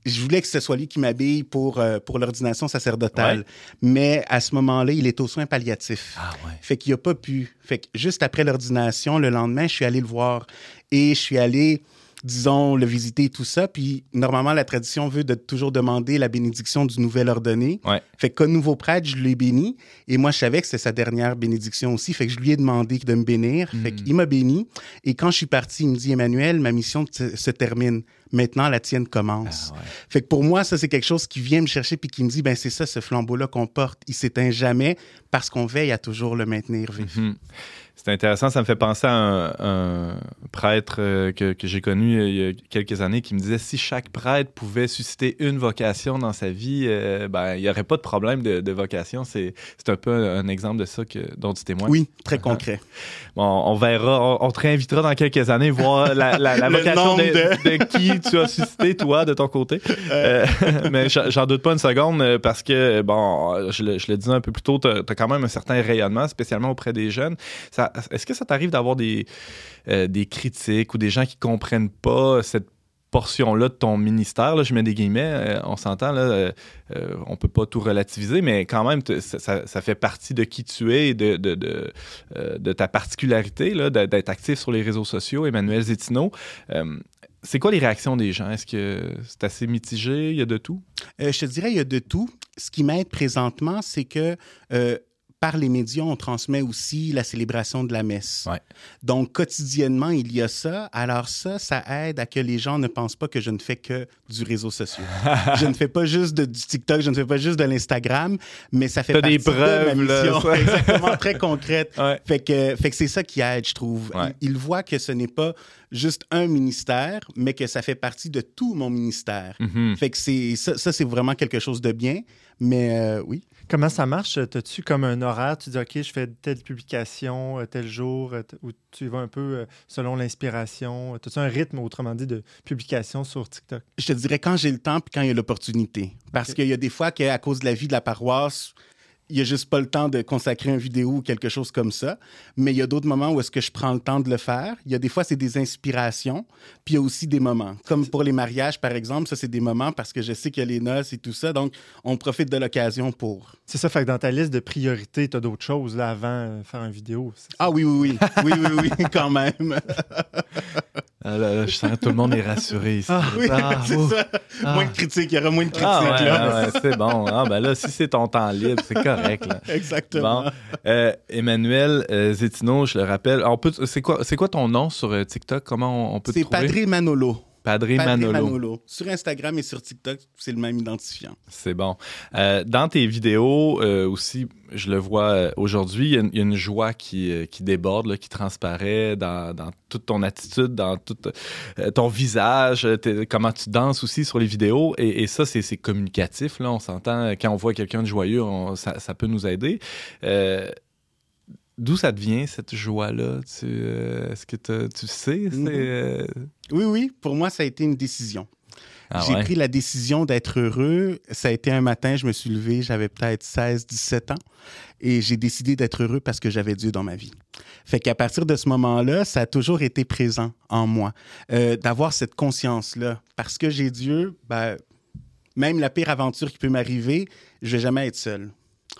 je voulais que ce soit lui qui m'habille pour, euh, pour l'ordination sacerdotale. Ouais. Mais à ce moment-là, il est aux soins palliatifs. Ah ouais. Fait qu'il n'a pas pu. Fait que juste après l'ordination, le lendemain, je suis allé le voir et je suis allé, disons, le visiter et tout ça. Puis normalement, la tradition veut de toujours demander la bénédiction du nouvel ordonné. Ouais. Fait que comme nouveau prêtre, je l'ai béni et moi, je savais que c'était sa dernière bénédiction aussi. Fait que je lui ai demandé de me bénir. Fait Mm. qu'il m'a béni. Et quand je suis parti, il me dit, Emmanuel, ma mission se, termine. Maintenant, la tienne commence. Ah ouais. Fait que pour moi, ça, c'est quelque chose qui vient me chercher puis qui me dit, ben c'est ça, ce flambeau-là qu'on porte. Il s'éteint jamais parce qu'on veille à toujours le maintenir vif. Mhm. C'est intéressant, ça me fait penser à un, un prêtre euh, que, que j'ai connu euh, il y a quelques années qui me disait si chaque prêtre pouvait susciter une vocation dans sa vie, euh, ben, il n'y aurait pas de problème de, de vocation. C'est un peu un, un exemple de ça que, dont tu témoignes. Oui, très concret. Bon, on verra, on, on te réinvitera dans quelques années voir la, la- la Le vocation de, qui tu as suscité, toi, de ton côté. Euh, mais j'en doute pas une seconde parce que, bon, je le, je le disais un peu plus tôt, tu as, quand même un certain rayonnement, spécialement auprès des jeunes. Ça- Est-ce que ça t'arrive d'avoir des, euh, des critiques ou des gens qui comprennent pas cette portion-là de ton ministère, là, je mets des guillemets, euh, on s'entend, là, euh, euh, on peut pas tout relativiser, mais quand même, ça, fait partie de qui tu es et de, de, euh, ta particularité, là, d'être actif sur les réseaux sociaux, Emmanuel Zétino. Euh, c'est quoi les réactions des gens? Est-ce que c'est assez mitigé? Il y a de tout? Je te dirais, il y a de tout. Ce qui m'aide présentement, c'est que par les médias, on transmet aussi la célébration de la messe. Ouais. Donc, quotidiennement, il y a ça. Alors ça, ça aide à que les gens ne pensent pas que je ne fais que du réseau social. je ne fais pas juste de, du TikTok, je ne fais pas juste de l'Instagram, mais ça fait partie des preuves, de ma mission. Exactement, très concrète. Ouais. Fait que, fait que c'est ça qui aide, je trouve. Ouais. Il, il voit que ce n'est pas juste un ministère, mais que ça fait partie de tout mon ministère. Mhm. Fait que c'est ça, ça, c'est vraiment quelque chose de bien. Mais euh, oui. Comment ça marche? T'as-tu comme un horaire? Tu dis, OK, je fais telle publication, euh, tel jour, euh, ou tu vas un peu euh, selon l'inspiration? T'as-tu un rythme, autrement dit, de publication sur TikTok? Je te dirais quand j'ai le temps puis quand il y a l'opportunité. Parce qu'il y a des fois qu'à cause de la vie de la paroisse, il n'y a juste pas le temps de consacrer une vidéo ou quelque chose comme ça. Mais il y a d'autres moments où est-ce que je prends le temps de le faire. Il y a des fois, c'est des inspirations. Puis il y a aussi des moments. Comme pour les mariages, par exemple, ça, c'est des moments parce que je sais qu'il y a les noces et tout ça. Donc, on profite de l'occasion pour. C'est ça, fait que dans ta liste de priorités, tu as d'autres choses là, avant de faire une vidéo. Ah oui, oui, oui. Oui, oui, oui, quand même. Ah, là, là, je sens que tout le monde est rassuré ici. Oui, Ah, c'est ça. Ah. Moins de critiques, il y aura moins de critiques Ah, ouais, là. ouais, ouais, c'est bon. Ah, ben là, si c'est ton temps libre, c'est correct. Là. Exactement. Bon, Euh, Emmanuel euh, Zétino, je le rappelle. On peut, c'est quoi, c'est quoi ton nom sur euh, TikTok? Comment on, on peut te C'est trouver? Padre Manolo. Padre Manolo. Manolo. Sur Instagram et sur TikTok, c'est le même identifiant. C'est bon. Euh, dans tes vidéos euh, aussi, je le vois euh, aujourd'hui, il y a une- il y, a une joie qui, qui déborde, là, qui transparaît dans, dans toute ton attitude, dans tout euh, ton visage, comment tu danses aussi sur les vidéos. Et, et ça, c'est c'est communicatif. Là, on s'entend. Quand on voit quelqu'un de joyeux, on- ça, ça peut nous aider. D'où ça te vient, cette joie-là? Tu, euh, Est-ce que tu sais? c'est, Mhm. euh, Oui, oui, pour moi, ça a été une décision. ah J'ai ouais? pris la décision d'être heureux. Ça a été un matin, je me suis levé, j'avais peut-être 16, 17 ans, et j'ai décidé d'être heureux parce que j'avais Dieu dans ma vie. Fait qu'à partir de ce moment-là, ça a toujours été présent en moi, euh, d'avoir cette conscience-là. Parce que j'ai Dieu, ben, même la pire aventure qui peut m'arriver, je vais jamais être seul.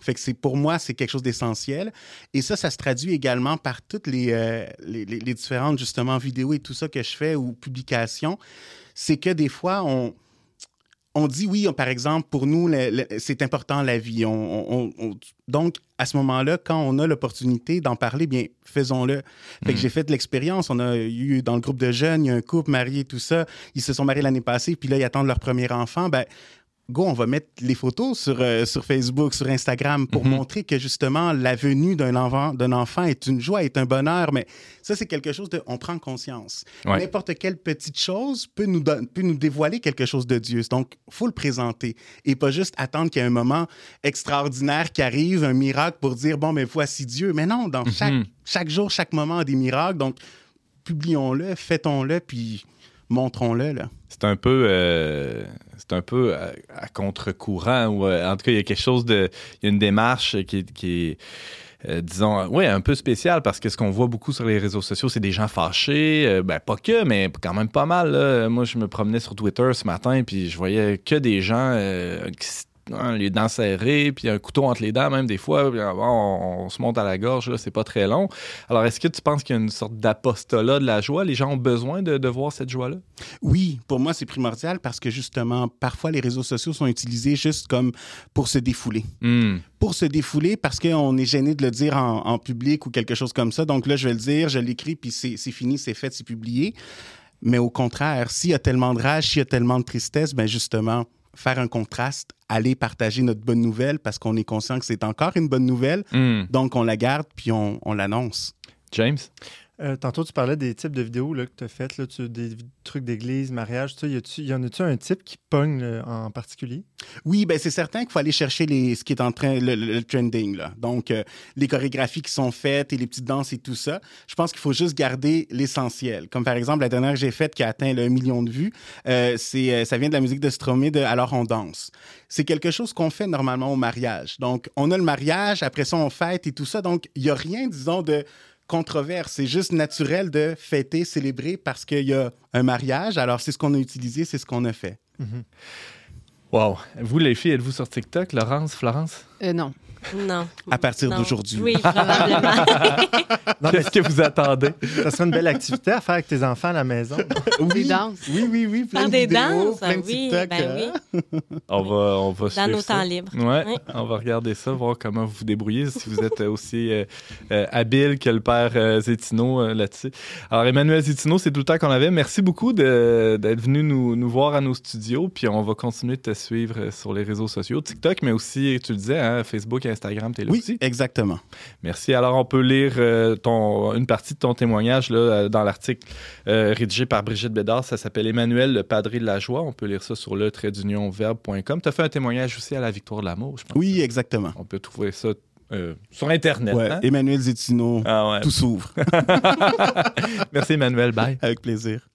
Fait que c'est pour moi, c'est quelque chose d'essentiel. Et ça, ça se traduit également par toutes les, euh, les, les- différentes, justement, vidéos et tout ça que je fais ou publications. C'est que des fois, on, on dit oui, on- par exemple, pour nous, c'est important la vie. On, on- on- donc, à ce moment-là, quand on a l'opportunité d'en parler, bien, faisons-le. Fait que Mhm. j'ai fait de l'expérience. On a eu dans le groupe de jeunes, il y a un couple marié, tout ça. Ils se sont mariés l'année passée, puis là, ils attendent leur premier enfant. Ben, go, on va mettre les photos sur, euh, sur Facebook, sur Instagram pour Mhm. montrer que justement la venue d'un enfant, d'un enfant est une joie, est un bonheur. Mais ça, c'est quelque chose de. On prend conscience. Ouais. N'importe quelle petite chose peut nous, peut nous dévoiler quelque chose de Dieu. Donc, faut le présenter et pas juste attendre qu'il y ait un moment extraordinaire qui arrive, un miracle pour dire bon, mais voici Dieu. Mais non, dans chaque, Mhm. chaque jour, chaque moment, des miracles. Donc, publions-le, fêtons-le, puis montrons-le. C'est un peu, euh, c'est un peu à, contre-courant ou euh, en tout cas il y a quelque chose de, il y a une démarche qui, est- euh, disons, un peu spéciale parce que ce qu'on voit beaucoup sur les réseaux sociaux, c'est des gens fâchés, ben pas que, mais quand même pas mal. Moi, je me promenais sur Twitter ce matin puis je voyais que des gens qui les dents serrées, puis un couteau entre les dents, même des fois, puis, ah, on, on se monte à la gorge, c'est pas très long. Alors, est-ce que tu penses qu'il y a une sorte d'apostolat de la joie? Les gens ont besoin de, de voir cette joie-là? Oui, pour moi, c'est primordial parce que justement, parfois, les réseaux sociaux sont utilisés juste comme pour se défouler. Hmm. Pour se défouler parce qu'on est gêné de le dire en, en public ou quelque chose comme ça. Donc là, je vais le dire, je l'écris, puis c'est c'est fini, c'est fait, c'est publié. Mais au contraire, s'il y a tellement de rage, s'il y a tellement de tristesse, ben justement, faire un contraste, aller partager notre bonne nouvelle parce qu'on est conscient que c'est encore une bonne nouvelle. Hmm. Donc, on la garde puis on, on l'annonce. James? Euh, tantôt, tu parlais des types de vidéos que tu as faites, des trucs d'église, mariage. Y, en a-tu un type qui pogne là, en particulier? Oui, ben c'est certain qu'il faut aller chercher les, ce qui est en train, le, trending. Là. Donc, euh, les chorégraphies qui sont faites et les petites danses et tout ça. Je pense qu'il faut juste garder l'essentiel. Comme par exemple, la dernière que j'ai faite qui a atteint le 1 million de vues, euh, c'est, euh, ça vient de la musique de Stromae de Alors on danse. C'est quelque chose qu'on fait normalement au mariage. Donc, on a le mariage, après ça, on fête et tout ça. Donc, il n'y a rien, disons, de controverse. C'est juste naturel de fêter, célébrer parce qu'il y a un mariage. Alors, c'est ce qu'on a utilisé, c'est ce qu'on a fait. Wow. Vous, les filles, êtes-vous sur TikTok? Laurence, Florence? Euh, non. Non. À partir d'aujourd'hui. Oui, probablement. Qu'est-ce que vous attendez? ça serait une belle activité à faire avec tes enfants à la maison. Des danses. Oui, oui, oui. Plein de des vidéos, danses, plein de oui, TikTok. ben oui. On va, on va Dans suivre nos ça. temps libres. Ouais, Oui. on va regarder ça, voir comment vous vous débrouillez, si vous êtes aussi euh, euh, habile que le père euh, Zétino euh, là-dessus. Alors, Emmanuel Zétino, c'est tout le temps qu'on avait. Merci beaucoup d'être venu nous, nous voir à nos studios, puis on va continuer de te suivre sur les réseaux sociaux, TikTok, mais aussi, tu le disais, hein, Facebook Instagram, t'es là Oui, aussi. exactement. Merci. Alors, on peut lire euh, ton, une partie de ton témoignage là, euh, dans l'article euh, rédigé par Brigitte Bédard. Ça s'appelle Emmanuel, le padré de la joie. On peut lire ça sur le verbe.com. Tu as fait un témoignage aussi à la victoire de l'amour, je pense. Oui, exactement. On peut trouver ça euh, sur Internet. Ouais, hein? Emmanuel Zétino, Ah ouais. tout s'ouvre. Merci, Emmanuel. Bye. Avec plaisir.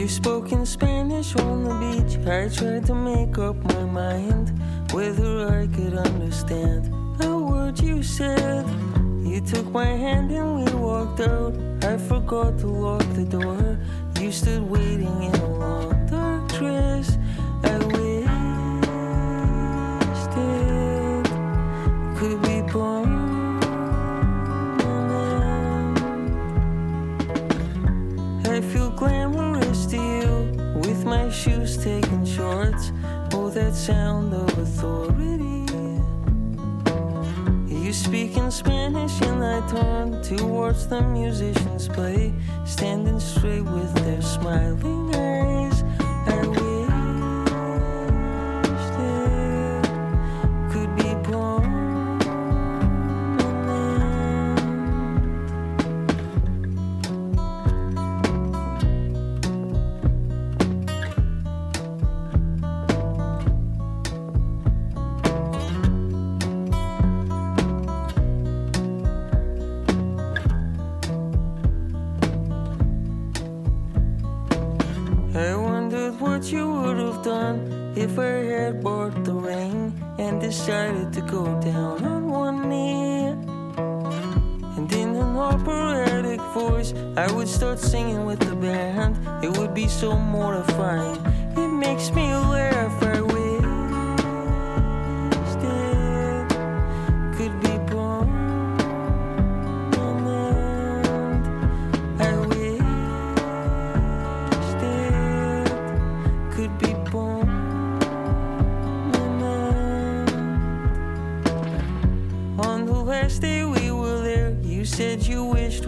You spoke in Spanish on the beach. I tried to make up my mind whether I could understand the words you said. You took my hand and we walked out. I forgot to lock the door. You stood waiting in a long sound of authority. You speak in Spanish and I turn towards the musicians play, standing straight with their smiling eyes.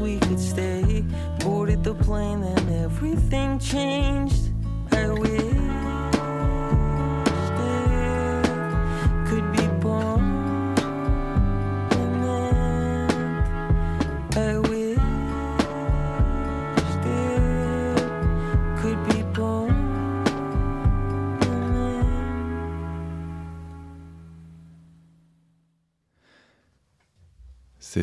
We could stay. Boarded the plane and everything changed.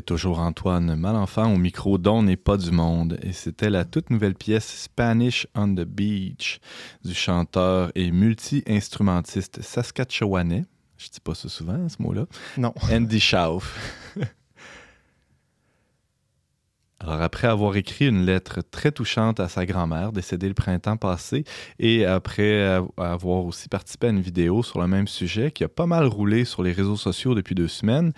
Toujours Antoine Malenfant au micro dont n'est pas du monde. Et c'était la toute nouvelle pièce Spanish on the Beach du chanteur et multi-instrumentiste saskatchewanais. Je dis pas ça souvent, ce mot-là. Non. Andy Schauf. Alors, après avoir écrit une lettre très touchante à sa grand-mère, décédée le printemps passé, et après av- avoir aussi participé à une vidéo sur le même sujet qui a pas mal roulé sur les réseaux sociaux depuis deux semaines,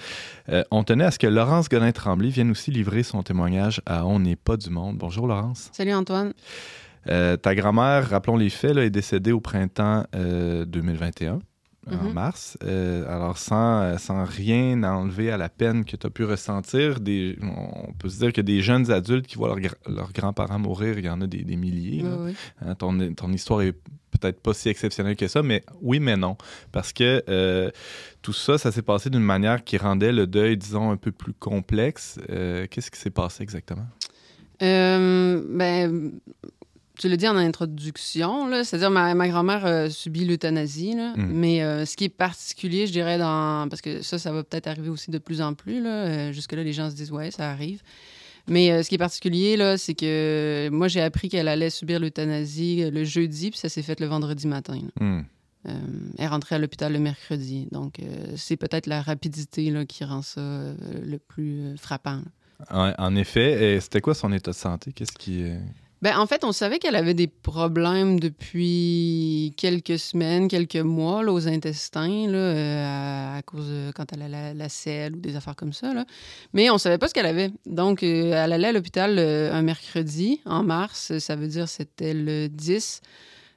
euh, on tenait à ce que Laurence Godin-Tremblay vienne aussi livrer son témoignage à On n'est pas du monde. Bonjour Laurence. Salut Antoine. Euh, ta grand-mère, rappelons les faits, là, est décédée au printemps euh, 2021, en Mhm. mars. Euh, alors, sans, sans rien enlever à la peine que tu as pu ressentir, des, on peut se dire que des jeunes adultes qui voient leurs leurs grands-parents mourir, il y en a des, des milliers. là. Oui, oui. Hein, ton, ton histoire est peut-être pas si exceptionnelle que ça, mais oui, mais non. Parce que euh, tout ça, ça s'est passé d'une manière qui rendait le deuil, disons, un peu plus complexe. Euh, Qu'est-ce qui s'est passé exactement? Euh, ben, tu l'as dit en introduction, c'est-à-dire ma, ma grand-mère a subi l'euthanasie, Mm. mais euh, ce qui est particulier, je dirais, dans, parce que ça, ça va peut-être arriver aussi de plus en plus, euh, jusque-là, les gens se disent, ouais, ça arrive. Mais euh, ce qui est particulier, là, c'est que moi, j'ai appris qu'elle allait subir l'euthanasie euh, le jeudi, puis ça s'est fait le vendredi matin. Euh, elle rentrée à l'hôpital le mercredi. Donc, euh, c'est peut-être la rapidité là, qui rend ça euh, le plus euh, frappant. là. En, en effet, et c'était quoi son état de santé? Qu'est-ce qui. Ben, en fait, on savait qu'elle avait des problèmes depuis quelques semaines, quelques mois là, aux intestins, là, euh, à, cause de quand elle a la, la selle ou des affaires comme ça. Là. Mais on savait pas ce qu'elle avait. Donc, euh, elle allait à l'hôpital euh, un mercredi en mars. Ça veut dire c'était le 10.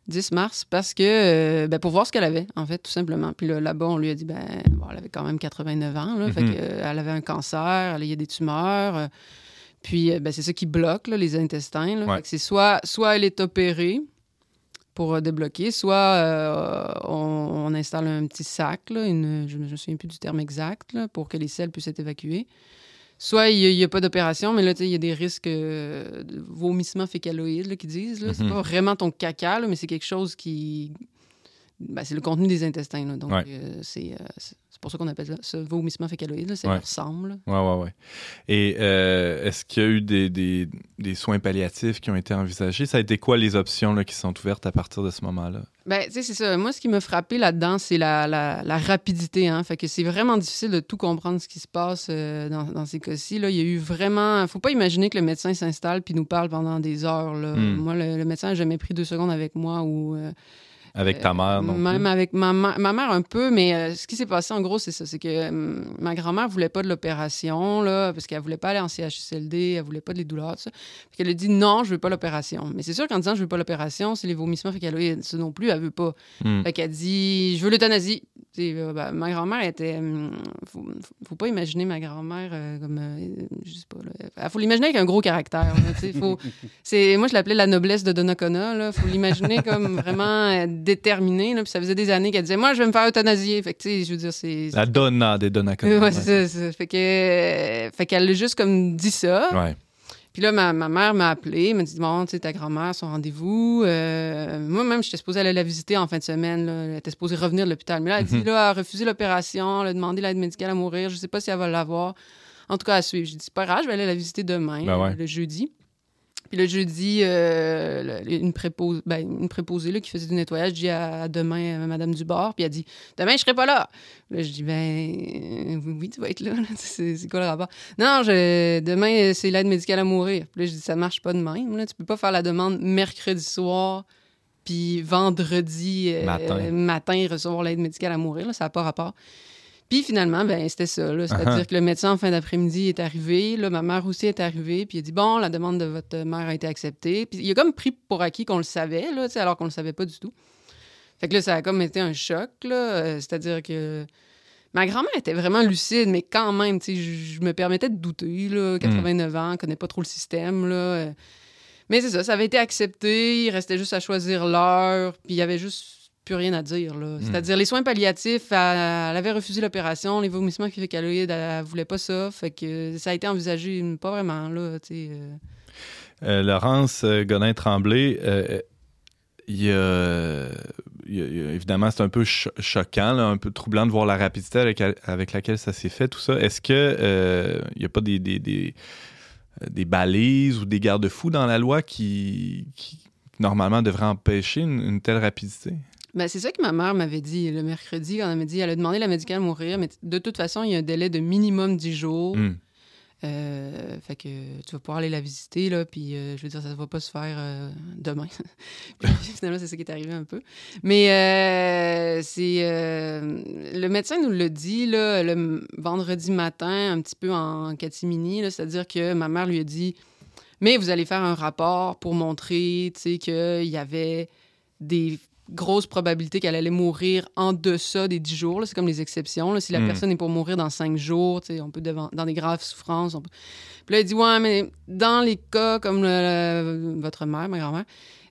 10 mars parce que euh, ben, pour voir ce qu'elle avait en fait tout simplement puis là, là-bas on lui a dit ben bon, elle avait quand même 89 ans là, fait Mhm. que, euh, elle avait un cancer elle- il y a des tumeurs euh, puis euh, ben, c'est ça qui bloque là, les intestins. Ouais. C'est soit soit elle est opérée pour euh, débloquer soit euh, on, on installe un petit sac là, une, je ne me souviens plus du terme exact là, pour que les selles puissent être évacuées Soit il n'y a, pas d'opération, mais là, il y a des risques euh, de vomissement fécaloïde qu'ils disent. là. C'est Mhm. pas vraiment ton caca, mais c'est quelque chose qui. Ben, c'est le contenu des intestins. Donc, Ouais. c'est c'est- pour ça qu'on appelle ça, vomissement fécaloïde. Ça Ouais. ressemble. là. Ouais, ouais, ouais. Et euh, est-ce qu'il y a eu des, des- des soins palliatifs qui ont été envisagés? Ça a été quoi les options là, qui sont ouvertes à partir de ce moment-là? Ben, tu sais, c'est ça. Moi, ce qui m'a frappé là-dedans, c'est la, la- la rapidité. Hein. Fait que c'est vraiment difficile de tout comprendre ce qui se passe euh, dans, dans ces cas-ci. Là. Il y a eu vraiment. Faut pas imaginer que le médecin s'installe puis nous parle pendant des heures. Là. Mm. Moi, le, le médecin n'a jamais pris deux secondes avec moi ou. euh, Avec ta mère, non Même plus? avec ma, ma, ma mère un peu, mais euh, ce qui s'est passé en gros, c'est ça. C'est que euh, ma grand-mère voulait pas de l'opération, là, parce qu'elle voulait pas aller en CHSLD, elle voulait pas de les douleurs, tout ça. Fait qu'elle a dit non, je veux pas l'opération. Mais c'est sûr qu'en disant je veux pas l'opération, c'est les vomissements, fait qu'elle a ça non plus, elle veut pas. Hmm. Fait qu'elle dit je veux l'euthanasie. Euh, ben, ma grand-mère était. hum, faut, faut pas imaginer ma grand-mère euh, comme. euh, je sais pas. Il faut l'imaginer avec un gros caractère. là, faut, c'est, moi, je l'appelais la noblesse de Donnacona. Il faut l'imaginer comme vraiment euh, déterminée. là, Puis ça faisait des années qu'elle disait Moi, je vais me faire euthanasier. Fait que, tu sais, je veux dire, c'est. La donna des Donnacona. Ouais, c'est ça, c'est ça. Fait, que, euh, fait qu'elle a juste comme dit ça. Ouais. Puis là, ma, ma mère m'a appelé, m'a dit Bon, tu sais, ta grand-mère, son rendez-vous. Euh, Moi-même, j'étais supposée aller la visiter en fin de semaine. là. Elle était supposée revenir de l'hôpital. Mais là, elle dit Mhm. là, elle a refusé l'opération, elle a demandé l'aide médicale à mourir. Je sais pas si elle va l'avoir. En tout cas, à suivre. J'ai dit C'est pas grave, je vais aller la visiter demain, Ben ouais. euh, le jeudi. Puis le jeudi, euh, le- une, prépose, ben, une préposée là, qui faisait du nettoyage dit à, à demain à Madame Dubord, puis elle dit Demain, je serai pas là. Là, je dis Ben oui, tu vas être là. C'est c'est quoi le rapport? Non, je, demain, c'est l'aide médicale à mourir. Puis là, je dis Ça marche pas de même. Là. Tu peux pas faire la demande mercredi soir, puis vendredi euh, Matin. matin, recevoir l'aide médicale à mourir. Là. Ça n'a pas rapport. Puis finalement, ben, c'était ça. là. C'est-à-dire Uh-huh. que le médecin, en fin d'après-midi, est arrivé. Là, ma mère aussi est arrivée. Puis il a dit Bon, la demande de votre mère a été acceptée. Puis il a comme pris pour acquis qu'on le savait, là, alors qu'on le savait pas du tout. Fait que là, ça a comme été un choc. là. Euh, C'est-à-dire que ma grand-mère était vraiment lucide, mais quand même, tu sais, je me permettais de douter. Là, 89 ans, connaît pas trop le système. Là. Euh, Mais c'est ça, ça avait été accepté. Il restait juste à choisir l'heure. Puis il y avait juste plus rien à dire. là. C'est-à-dire, les soins palliatifs, elle, elle avait refusé l'opération. Les vomissements chlorhydriques, elle, elle voulait pas ça. Fait que ça a été envisagé, pas vraiment. Là, tu sais, euh. Euh, Laurence euh, Godin-Tremblay, euh, il y a, il évidemment, c'est un peu cho- choquant, là, un peu troublant de voir la rapidité avec, avec laquelle ça s'est fait, tout ça. Est-ce que euh, il n'y a pas des, des, des, euh, des balises ou des garde-fous dans la loi qui, qui, normalement, devraient empêcher une, une telle rapidité? Ben, c'est ça que ma mère m'avait dit le mercredi quand elle m'a dit elle a demandé la médicale à mourir, mais de toute façon, il y a un délai de minimum 10 jours. Hmm. Euh, fait que tu vas pouvoir aller la visiter, là, puis euh, je veux dire, ça ne va pas se faire euh, demain. puis finalement, c'est ça qui est arrivé un peu. Mais c'est... le médecin nous l'a dit, là, le vendredi matin, un petit peu en catimini, c'est-à-dire que ma mère lui a dit, mais vous allez faire un rapport pour montrer, tu sais, qu'il y avait des grosses probabilités qu'elle allait mourir en deçà des 10 jours. C'est comme les exceptions. là. Si la Mm. personne est pour mourir dans 5 jours, on peut devant, dans des graves souffrances. on peut- Puis là, il dit Ouais, mais dans les cas comme le- votre mère, ma grand-mère,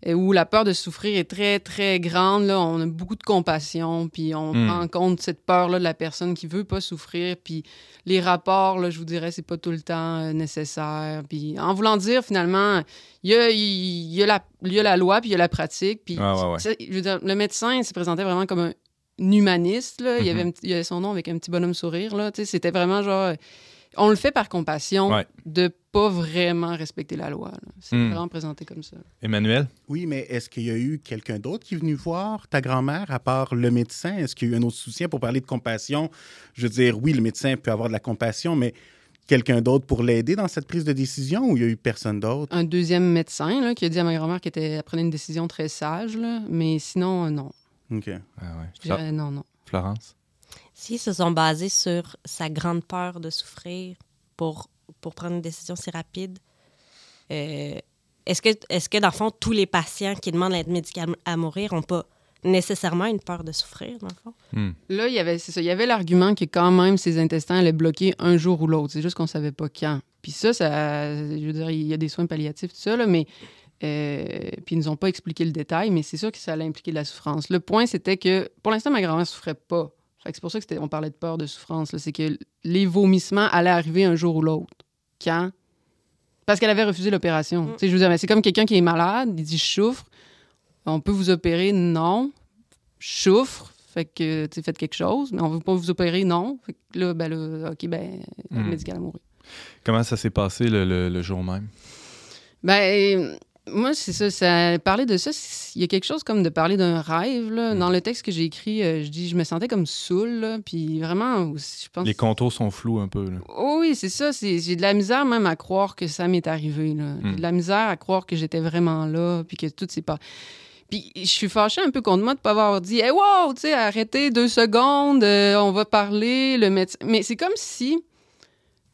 où la peur de souffrir est très, très grande, là, on a beaucoup de compassion, puis on Mm. prend en compte cette peur-là de la personne qui veut pas souffrir. Puis les rapports, là, je vous dirais, c'est pas tout le temps euh, nécessaire. Puis en voulant dire, finalement, il y a, y a la, y a la loi, puis il y a la pratique. Puis Ouais, ouais, ouais. c'est- je veux dire, le médecin il se présentait vraiment comme un humaniste. Là. il, y Mhm. avait il y avait son nom avec un petit bonhomme sourire. C'était vraiment genre. On le fait par compassion Ouais. de pas vraiment respecter la loi. C'est Mm. vraiment présenté comme ça. Emmanuel? Oui, mais est-ce qu'il y a eu quelqu'un d'autre qui est venu voir ta grand-mère, à part le médecin? Est-ce qu'il y a eu un autre soutien pour parler de compassion? Je veux dire, oui, le médecin peut avoir de la compassion, mais quelqu'un d'autre pour l'aider dans cette prise de décision ou il y a eu personne d'autre? Un deuxième médecin là, qui a dit à ma grand-mère qu'elle prenait une décision très sage, là. mais sinon, euh, non. OK. Ah ouais. Je dirais non, non. Florence? S'ils se sont basés sur sa grande peur de souffrir pour, pour prendre une décision si rapide, euh, est-ce que, est que, dans le fond, tous les patients qui demandent l'aide médicale à mourir n'ont pas nécessairement une peur de souffrir, dans le fond? Hmm. Là, il y avait, c'est ça, il y avait l'argument que quand même ses intestins allaient bloquer un jour ou l'autre. C'est juste qu'on savait pas quand. Puis ça, ça, je veux dire, il y a des soins palliatifs, tout ça, là, mais euh, puis ils nous ont pas expliqué le détail, mais c'est sûr que ça allait impliquer de la souffrance. Le point, c'était que pour l'instant, ma grand-mère souffrait pas. C'est pour ça que on parlait de peur de souffrance. C'est que les vomissements allaient arriver un jour ou l'autre. Quand? Parce qu'elle avait refusé l'opération. Mm. Tu sais, Je mais c'est comme quelqu'un qui est malade, il dit je souffre. On peut vous opérer? Non. Je souffre. Fait que, tu sais, faites quelque chose, mais on veut pas vous opérer, non. Fait que là, ben là, OK, ben, Mm. le médical à mourir. Comment ça s'est passé le, le- le jour même? Ben, moi, c'est ça, ça. Parler de ça, il y a quelque chose comme de parler d'un rêve. Là. Mm. Dans le texte que j'ai écrit, euh, je dis, je me sentais comme saoul, là, puis vraiment, je pense. Les contours sont flous un peu. Là. Oh oui, c'est ça. J'ai de la misère même à croire que ça m'est arrivé. là. J'ai Mm. de la misère à croire que j'étais vraiment là, puis que tout s'est pas. Puis je suis fâchée un peu contre moi de pas avoir dit Hey, wow, tu sais, arrêtez deux secondes, euh, on va parler, le médecin. Mais c'est comme si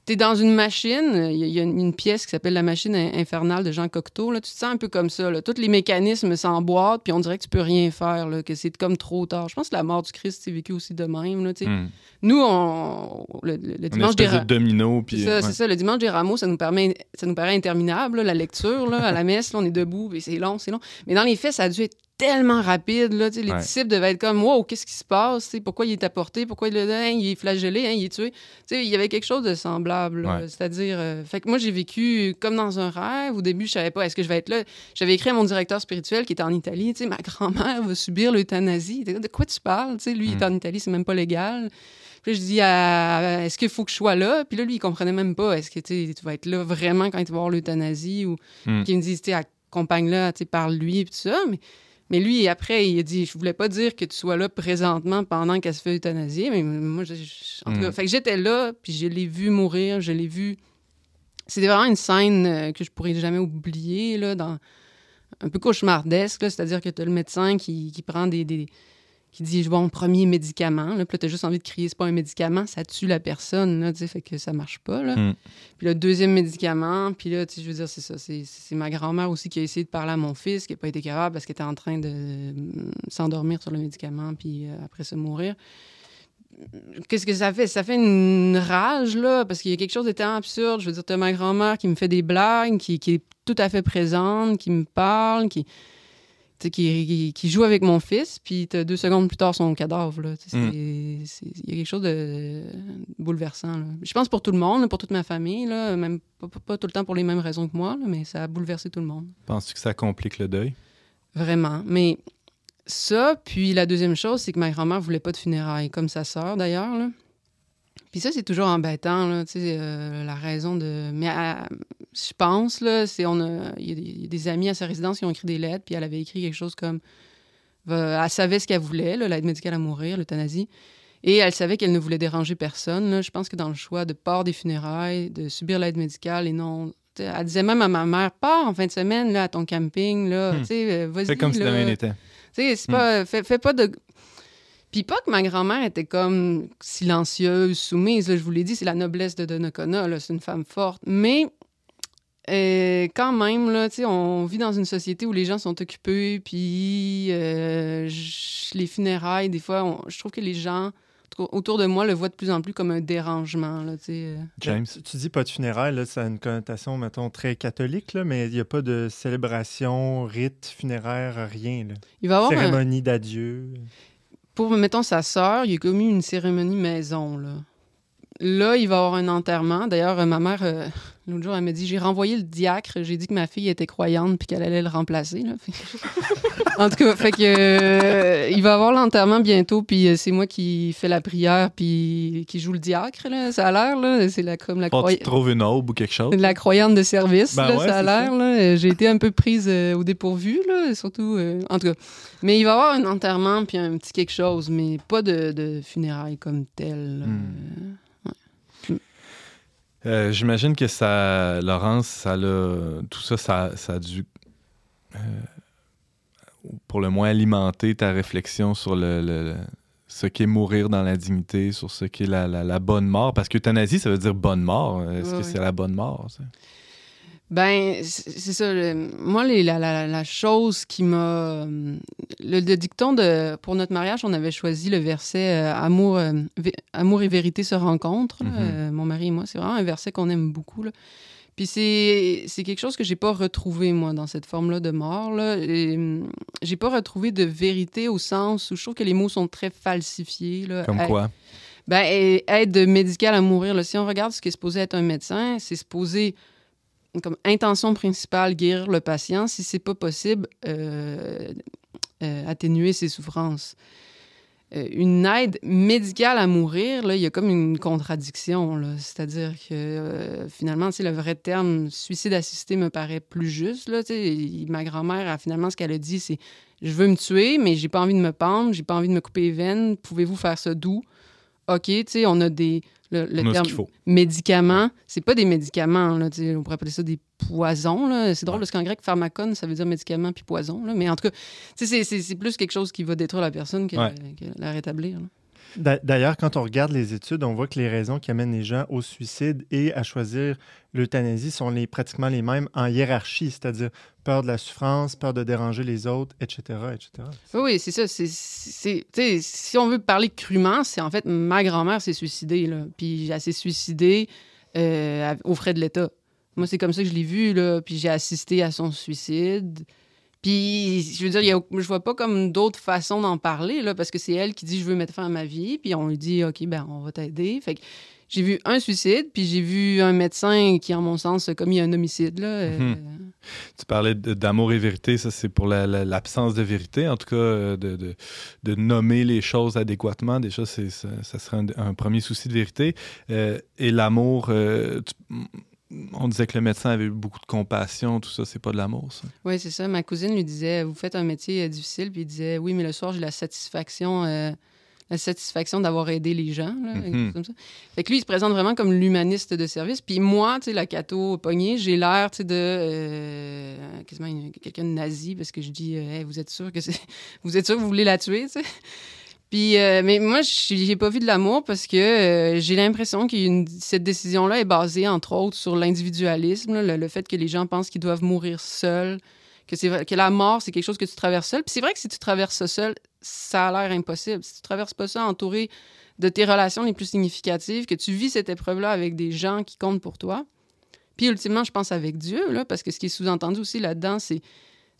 tu es dans une machine, il y, a- une, pièce qui s'appelle La machine in- infernale de Jean Cocteau, là, tu te sens un peu comme ça, là. tous les mécanismes s'emboîtent, puis on dirait que tu peux rien faire, là, que c'est comme trop tard. Je pense que la mort du Christ s'est vécu aussi de même. Là. Hmm. Nous, on, le, dimanche des de domino. c'est Puis, ça, ouais. c'est ça. Le dimanche des rameaux, ça nous, permet, ça nous paraît interminable, là, la lecture, là, à la messe, là, on est debout, c'est long, c'est long. Mais dans les faits, ça a dû être tellement rapide. Là, les Ouais. disciples devaient être comme Wow, qu'est-ce qui se passe? Pourquoi il est apporté? Pourquoi il, est- hein, il est flagellé? Hein, il est tué? Il y avait quelque chose de semblable. Ouais. C'est-à-dire, euh, fait que moi, j'ai vécu comme dans un rêve. Au début, je savais pas, est-ce que je vais être là? J'avais écrit à mon directeur spirituel qui était en Italie, ma grand-mère va subir l'euthanasie. De quoi tu parles? Lui, il est Mm. en Italie, c'est même pas légal. Puis là, je dis, à- est-ce qu'il faut que je sois là? Puis là, lui, il comprenait même pas. Est-ce que tu vas être là vraiment quand il va avoir l'euthanasie? Ou Mm. qu'il me dise, sais, parle-lui, tout ça. Mais, mais lui, après, il a dit, je voulais pas dire que tu sois là présentement pendant qu'elle se fait euthanasier. Mais moi, je- je- en tout Mm. cas, fait que j'étais là, puis je l'ai vu mourir, je l'ai vu. C'était vraiment une scène euh, que je pourrais jamais oublier, là, dans un peu cauchemardesque, c'est-à-dire que tu as le médecin qui, qui prend des, des- qui dit bon premier médicament là, puis là t'as juste envie de crier c'est pas un médicament ça tue la personne là tu sais fait que ça marche pas là Mm. puis le deuxième médicament puis là tu sais je veux dire c'est ça c'est c'est ma grand-mère aussi qui a essayé de parler à mon fils qui a pas été capable parce qu'elle était en train de euh, s'endormir sur le médicament puis euh, après se mourir Qu'est-ce que ça fait? Ça fait une rage, là, parce qu'il y a quelque chose de tellement absurde. Je veux dire, t'as ma grand-mère qui me fait des blagues, qui, qui est tout à fait présente, qui me parle, qui, qui, qui, qui joue avec mon fils, puis t'as deux secondes plus tard son cadavre. C'est- Il y a quelque chose de bouleversant. Là. Je pense pour tout le monde, pour toute ma famille, là, même pas, pas- pas tout le temps pour les mêmes raisons que moi, là, mais ça a bouleversé tout le monde. Penses-tu que ça complique le deuil? Vraiment. Mais ça, puis la deuxième chose, c'est que ma grand-mère voulait pas de funérailles, comme sa sœur d'ailleurs. Là. Puis ça, c'est toujours embêtant, là, tu sais, euh, la raison de... Mais je pense, là, c'est... on a- Il y, a des- il y a des amis à sa résidence qui ont écrit des lettres, puis elle avait écrit quelque chose comme... elle savait ce qu'elle voulait, là, l'aide médicale à mourir, l'euthanasie, et elle savait qu'elle ne voulait déranger personne. là. Je pense que dans le choix de part des funérailles, de subir l'aide médicale et non... Elle disait même à ma mère, pars en fin de semaine là, à ton camping, là, Hmm. tu sais, euh, vas-y. C'est comme si de là. rien n'était. Tu sais, c'est Hmm. pas. Fais, fais pas de. Puis pas que ma grand-mère était comme silencieuse, soumise. là, je vous l'ai dit, c'est la noblesse de Donnacona. C'est une femme forte. Mais euh, quand même, là, tu sais, on vit dans une société où les gens sont occupés. Puis euh, les funérailles, des fois, on- je trouve que les gens autour de moi le voient de plus en plus comme un dérangement. Là, euh. James? Tu, tu dis pas de funérailles, là, ça a une connotation, mettons, très catholique, là, mais il n'y a pas de célébration, rite funéraire, rien. Là. Il va y avoir un- Cérémonie d'adieu. Pour, mettons, sa sœur, il y a commis une cérémonie maison, là. Là, il va y avoir un enterrement. D'ailleurs, euh, ma mère, euh, l'autre jour, elle m'a dit j'ai renvoyé le diacre, j'ai dit que ma fille était croyante puis qu'elle allait le remplacer. là. En tout cas, fait que, euh, il va y avoir l'enterrement bientôt, puis c'est moi qui fais la prière puis qui joue le diacre, là, ça a l'air. là. C'est la, comme la, tu croy- te trouves une aube ou quelque chose? la croyante de service, Ben là, ouais, ça a l'air. J'ai été un peu prise euh, au dépourvu, là, surtout. en tout cas. Mais il va y avoir un enterrement puis un petit quelque chose, mais pas de, de funérailles comme tel. Hmm. Euh, J'imagine que ça, Laurence, ça l'a, tout ça, ça, ça a dû, euh, pour le moins, alimenter ta réflexion sur le, ce qu'est mourir dans la dignité, sur ce qu'est la, la- la bonne mort. Parce qu'euthanasie, ça veut dire bonne mort. Est-ce que c'est la bonne mort? ça? Ben, c'est ça. le- moi, les- la, la- la chose qui m'a. Le, le dicton de. Pour notre mariage, on avait choisi le verset euh, Amour, euh, vé- Amour et vérité se rencontrent. Mhm. euh, mon mari et moi. C'est vraiment un verset qu'on aime beaucoup. là. Puis c'est quelque chose que j'ai pas retrouvé, moi, dans cette forme-là de mort. Hum, J'ai pas retrouvé de vérité au sens où je trouve que les mots sont très falsifiés. Là. Comme quoi? ben, aide médicale à mourir. là. Si on regarde ce qui est supposé être un médecin, c'est supposé, comme intention principale, guérir le patient. Si c'est pas possible, euh, euh, atténuer ses souffrances. Euh, une aide médicale à mourir, là, il y a comme une contradiction. C'est-à-dire que finalement, sais, le vrai terme suicide assisté me paraît plus juste. Là, ma grand-mère, a- finalement, ce qu'elle a dit, c'est Je veux me tuer, mais j'ai pas envie de me pendre, j'ai pas envie de me couper les veines. Pouvez-vous faire ça doux? OK, tu sais, on a des Le, le On a ce faut. médicament, c'est pas des médicaments, là, on pourrait appeler ça des poisons. là. C'est drôle parce qu'en grec, pharmacon, ça veut dire médicament puis poison. là. Mais en tout cas, c'est- c'est c'est plus quelque chose qui va détruire la personne que, Ouais. que la rétablir. là. D'a- D'ailleurs, quand on regarde les études, on voit que les raisons qui amènent les gens au suicide et à choisir l'euthanasie sont les, pratiquement les mêmes en hiérarchie, c'est-à-dire peur de la souffrance, peur de déranger les autres, etc. etc. Oui, c'est ça. sais, si on veut parler crûment, c'est en fait ma grand-mère s'est suicidée. Là. Puis elle s'est suicidée euh, aux frais de l'État. Moi, c'est comme ça que je l'ai vu. Là. Puis j'ai assisté à son suicide. Puis, je veux dire, y a- je vois pas comme d'autres façons d'en parler, là, parce que c'est elle qui dit je veux mettre fin à ma vie. Puis on lui dit OK, ben on va t'aider. Fait que j'ai vu un suicide, puis j'ai vu un médecin qui, en mon sens, a commis un homicide. Là. euh, Mhm. Tu parlais d'amour et vérité, ça c'est pour la- la- l'absence de vérité, en tout cas, euh, de, de- nommer les choses adéquatement. Déjà, ça, ça serait un, premier souci de vérité. Euh, et l'amour, on disait que le médecin avait eu beaucoup de compassion, tout ça, c'est pas de l'amour, ça. Oui, c'est ça. Ma cousine lui disait Vous faites un métier euh, difficile. Puis il disait Oui, mais le soir, j'ai la satisfaction. euh, la satisfaction d'avoir aidé les gens. Là, Mhm. comme ça. Fait que lui, il se présente vraiment comme l'humaniste de service. Puis moi, tu sais, la cato pognée, j'ai l'air, tu sais, de euh, quasiment quelqu'un de nazi parce que je dis Hey, vous êtes sûr que c'est. vous êtes sûr que vous voulez la tuer, tu sais? Puis, euh, mais moi, j'ai pas vu de l'amour parce que euh, j'ai l'impression que cette décision-là est basée, entre autres, sur l'individualisme, le, fait que les gens pensent qu'ils doivent mourir seuls, que, que la mort, c'est quelque chose que tu traverses seul. Puis c'est vrai que si tu traverses ça seul, ça a l'air impossible. Si tu traverses pas ça entouré de tes relations les plus significatives, que tu vis cette épreuve-là avec des gens qui comptent pour toi, puis ultimement, je pense avec Dieu, là, parce que ce qui est sous-entendu aussi là-dedans, c'est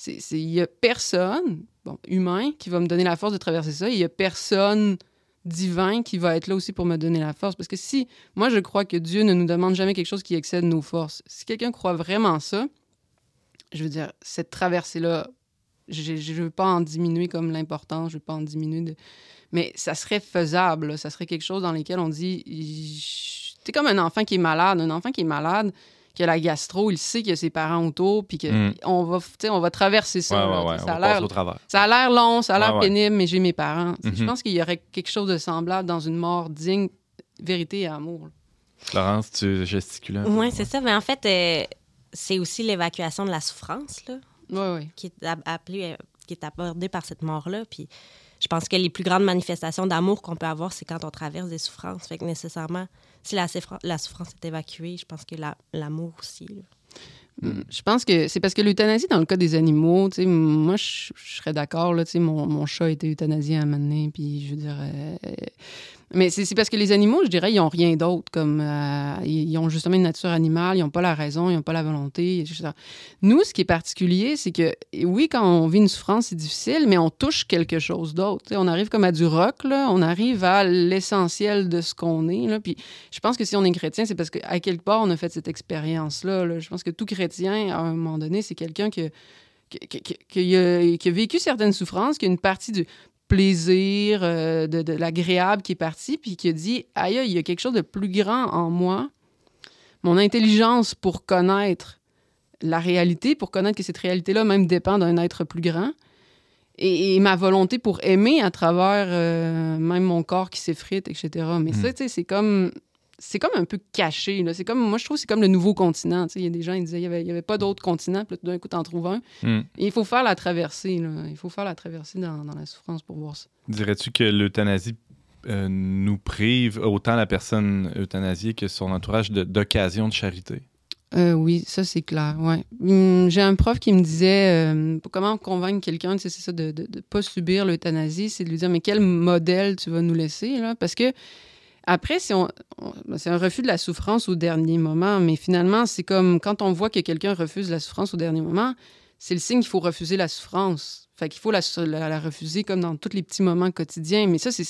il y a personne, humain, qui va me donner la force de traverser ça. Il y a personne divin qui va être là aussi pour me donner la force. Parce que si, moi, je crois que Dieu ne nous demande jamais quelque chose qui excède nos forces. Si quelqu'un croit vraiment ça, je veux dire, cette traversée-là, je ne veux pas en diminuer comme l'importance, je veux pas en diminuer. Mais ça serait faisable, ça serait quelque chose dans lequel on dit... C'est comme un enfant qui est malade. Un enfant qui est malade, qui a la gastro, il sait qu'il y a ses parents autour, puis qu'on Mm. on va, tu sais, on va traverser ça. ouais, là. ouais, ouais, Ça a l'air ça a long, ça a l'air Ouais, ouais. pénible, mais j'ai mes parents. Je Mhm. pense qu'il y aurait quelque chose de semblable dans une mort digne, vérité et amour. là. Florence, tu gesticules un peu. Oui, c'est ça. Mais en fait, euh, c'est aussi l'évacuation de la souffrance là, Ouais, ouais. qui, est appelée, euh, qui est abordée par cette mort-là. Puis je pense que les plus grandes manifestations d'amour qu'on peut avoir, c'est quand on traverse des souffrances. Fait que nécessairement, si la, souffra- la souffrance est évacuée, je pense que la- l'amour aussi. Mm. Je pense que c'est parce que l'euthanasie, dans le cas des animaux, tu sais, moi, je, serais d'accord, mon, mon chat a été euthanasié à un moment donné, puis je veux dire... euh, mais c'est parce que les animaux, je dirais, ils n'ont rien d'autre, comme... euh, ils, ont justement une nature animale, ils n'ont pas la raison, ils n'ont pas la volonté, etc. Nous, ce qui est particulier, c'est que, oui, quand on vit une souffrance, c'est difficile, mais on touche quelque chose d'autre. On arrive comme à du rock, là, on arrive à l'essentiel de ce qu'on est, là, puis je pense que si on est chrétien, c'est parce qu'à quelque part, on a fait cette expérience-là. là. Je pense que tout chrétien, à un moment donné, c'est quelqu'un qui a vécu certaines souffrances, qui a une partie du plaisir, euh, de, de l'agréable qui est partie, puis qui a dit Aïe, il y a quelque chose de plus grand en moi. Mon intelligence pour connaître la réalité, pour connaître que cette réalité-là même dépend d'un être plus grand. Et, et ma volonté pour aimer à travers euh, même mon corps qui s'effrite, etc. Mais ça, Mm. tu sais, c'est comme c'est comme un peu caché. là. C'est comme, moi, je trouve que c'est comme le nouveau continent. Tu sais, Il y a des gens qui disaient qu'il n'y avait, pas d'autre continent, puis là, tout d'un coup, tu en trouves un. Hmm. Et il faut faire la traversée. là. Il faut faire la traversée dans, dans la souffrance pour voir ça. Dirais-tu que l'euthanasie euh, nous prive autant la personne euthanasiée que son entourage de- d'occasions de charité? Euh, oui, ça c'est clair. Ouais. Hum, J'ai un prof qui me disait euh, comment convaincre quelqu'un, tu sais, c'est ça, de ne pas subir l'euthanasie, c'est de lui dire mais quel modèle tu vas nous laisser là, parce que après si on, on- c'est un refus de la souffrance au dernier moment, mais finalement c'est comme quand on voit que quelqu'un refuse la souffrance au dernier moment, c'est le signe qu'il faut refuser la souffrance. Fait qu'il faut la, la- la refuser comme dans tous les petits moments quotidiens. Mais ça, c'est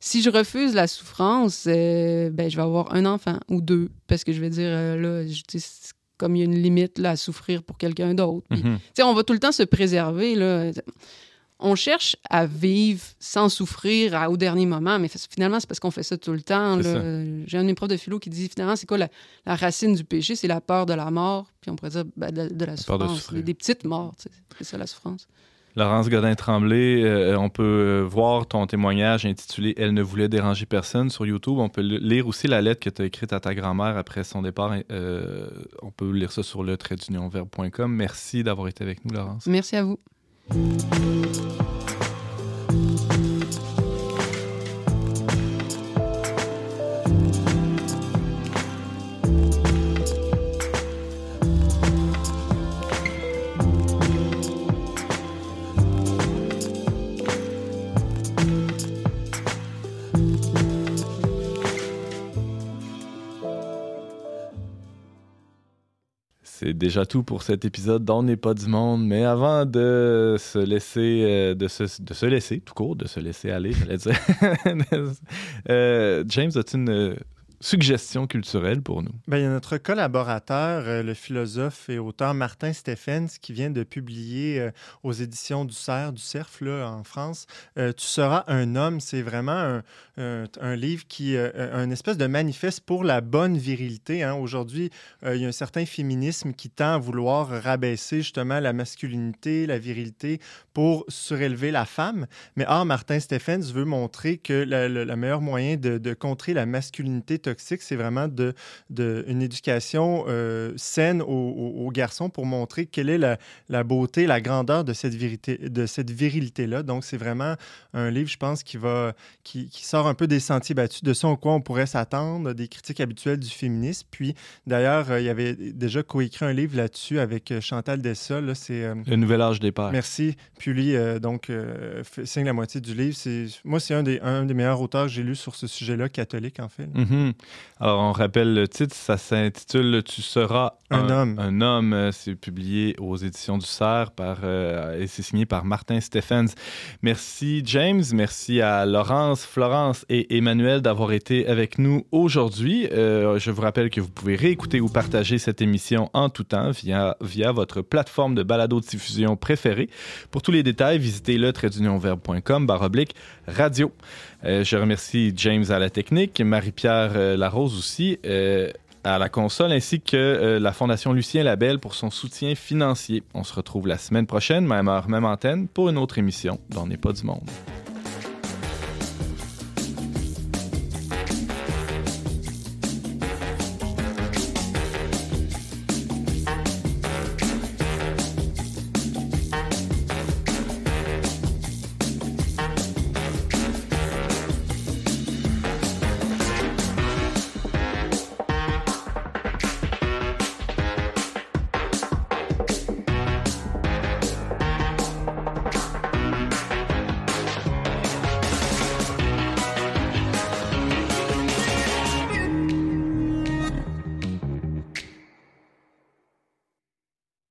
si je refuse la souffrance, euh, ben, je vais avoir un enfant ou deux. Parce que je vais dire, euh, là, je- comme il y a une limite là, à souffrir pour quelqu'un d'autre. Tu sais, on va tout le temps se préserver. Là. On cherche à vivre sans souffrir à- au dernier moment, mais finalement, c'est parce qu'on fait ça tout le temps. J'ai un profs de philo qui dit finalement, c'est quoi la, la racine du péché? C'est la peur de la mort, puis on pourrait dire ben, de, de la souffrance. des, petites morts, c'est ça la souffrance. Laurence Godin-Tremblay, euh, on peut euh, voir ton témoignage intitulé Elle ne voulait déranger personne sur YouTube. On peut lire aussi la lettre que tu as écrite à ta grand-mère après son départ. Euh, on peut lire ça sur le traitdunionverbe.com. Merci d'avoir été avec nous, Laurence. Merci à vous. Thank you. C'est déjà tout pour cet épisode d'On n'est pas du monde. Mais avant de se laisser, euh, de, se, laisser, tout court, de se laisser aller, j'allais dire. Euh, James, as-tu une suggestion culturelle pour nous? Ben, il y a notre collaborateur, euh, le philosophe et auteur Martin Stephens, qui vient de publier euh, aux éditions du CERF, du CERF là, en France, euh, Tu seras un homme. C'est vraiment un, livre qui, euh, un espèce de manifeste pour la bonne virilité. hein. Aujourd'hui, il y a un certain féminisme qui tend à vouloir rabaisser justement la masculinité, la virilité pour surélever la femme. Mais or, Martin Stephens veut montrer que le, le- le meilleur moyen de, de contrer la masculinité c'est vraiment de, de- une éducation euh, saine aux, aux- aux garçons pour montrer quelle est la, la beauté, la grandeur de cette, virilité, de cette virilité-là. Donc, c'est vraiment un livre, je pense, qui, va, qui, qui sort un peu des sentiers battus de ce à quoi on pourrait s'attendre, des critiques habituelles du féminisme. Puis, d'ailleurs, euh, il y avait déjà coécrit un livre là-dessus avec euh, Chantal Dessa. Là, c'est... euh, Le nouvel âge des pères. Merci. Puis lui, donc, signe la moitié du livre. C'est, moi, c'est un des, un des meilleurs auteurs que j'ai lu sur ce sujet-là, catholique, en fait. Mhm. Alors, on rappelle le titre, ça s'intitule Tu seras Un homme. Un homme, Euh, c'est publié aux éditions du Cerf par, euh, et c'est signé par Martin Stephens. Merci James, merci à Laurence, Florence et Emmanuel d'avoir été avec nous aujourd'hui. Euh, je vous rappelle que vous pouvez réécouter ou partager cette émission en tout temps via, via votre plateforme de balado-diffusion préférée. Pour tous les détails, visitez le baroblique radio. Euh, je remercie James à la technique, Marie-Pierre euh, Larose aussi euh, à la console, ainsi que la Fondation Lucien Labelle pour son soutien financier. On se retrouve la semaine prochaine, même heure, même antenne, pour une autre émission d'On n'est pas du monde.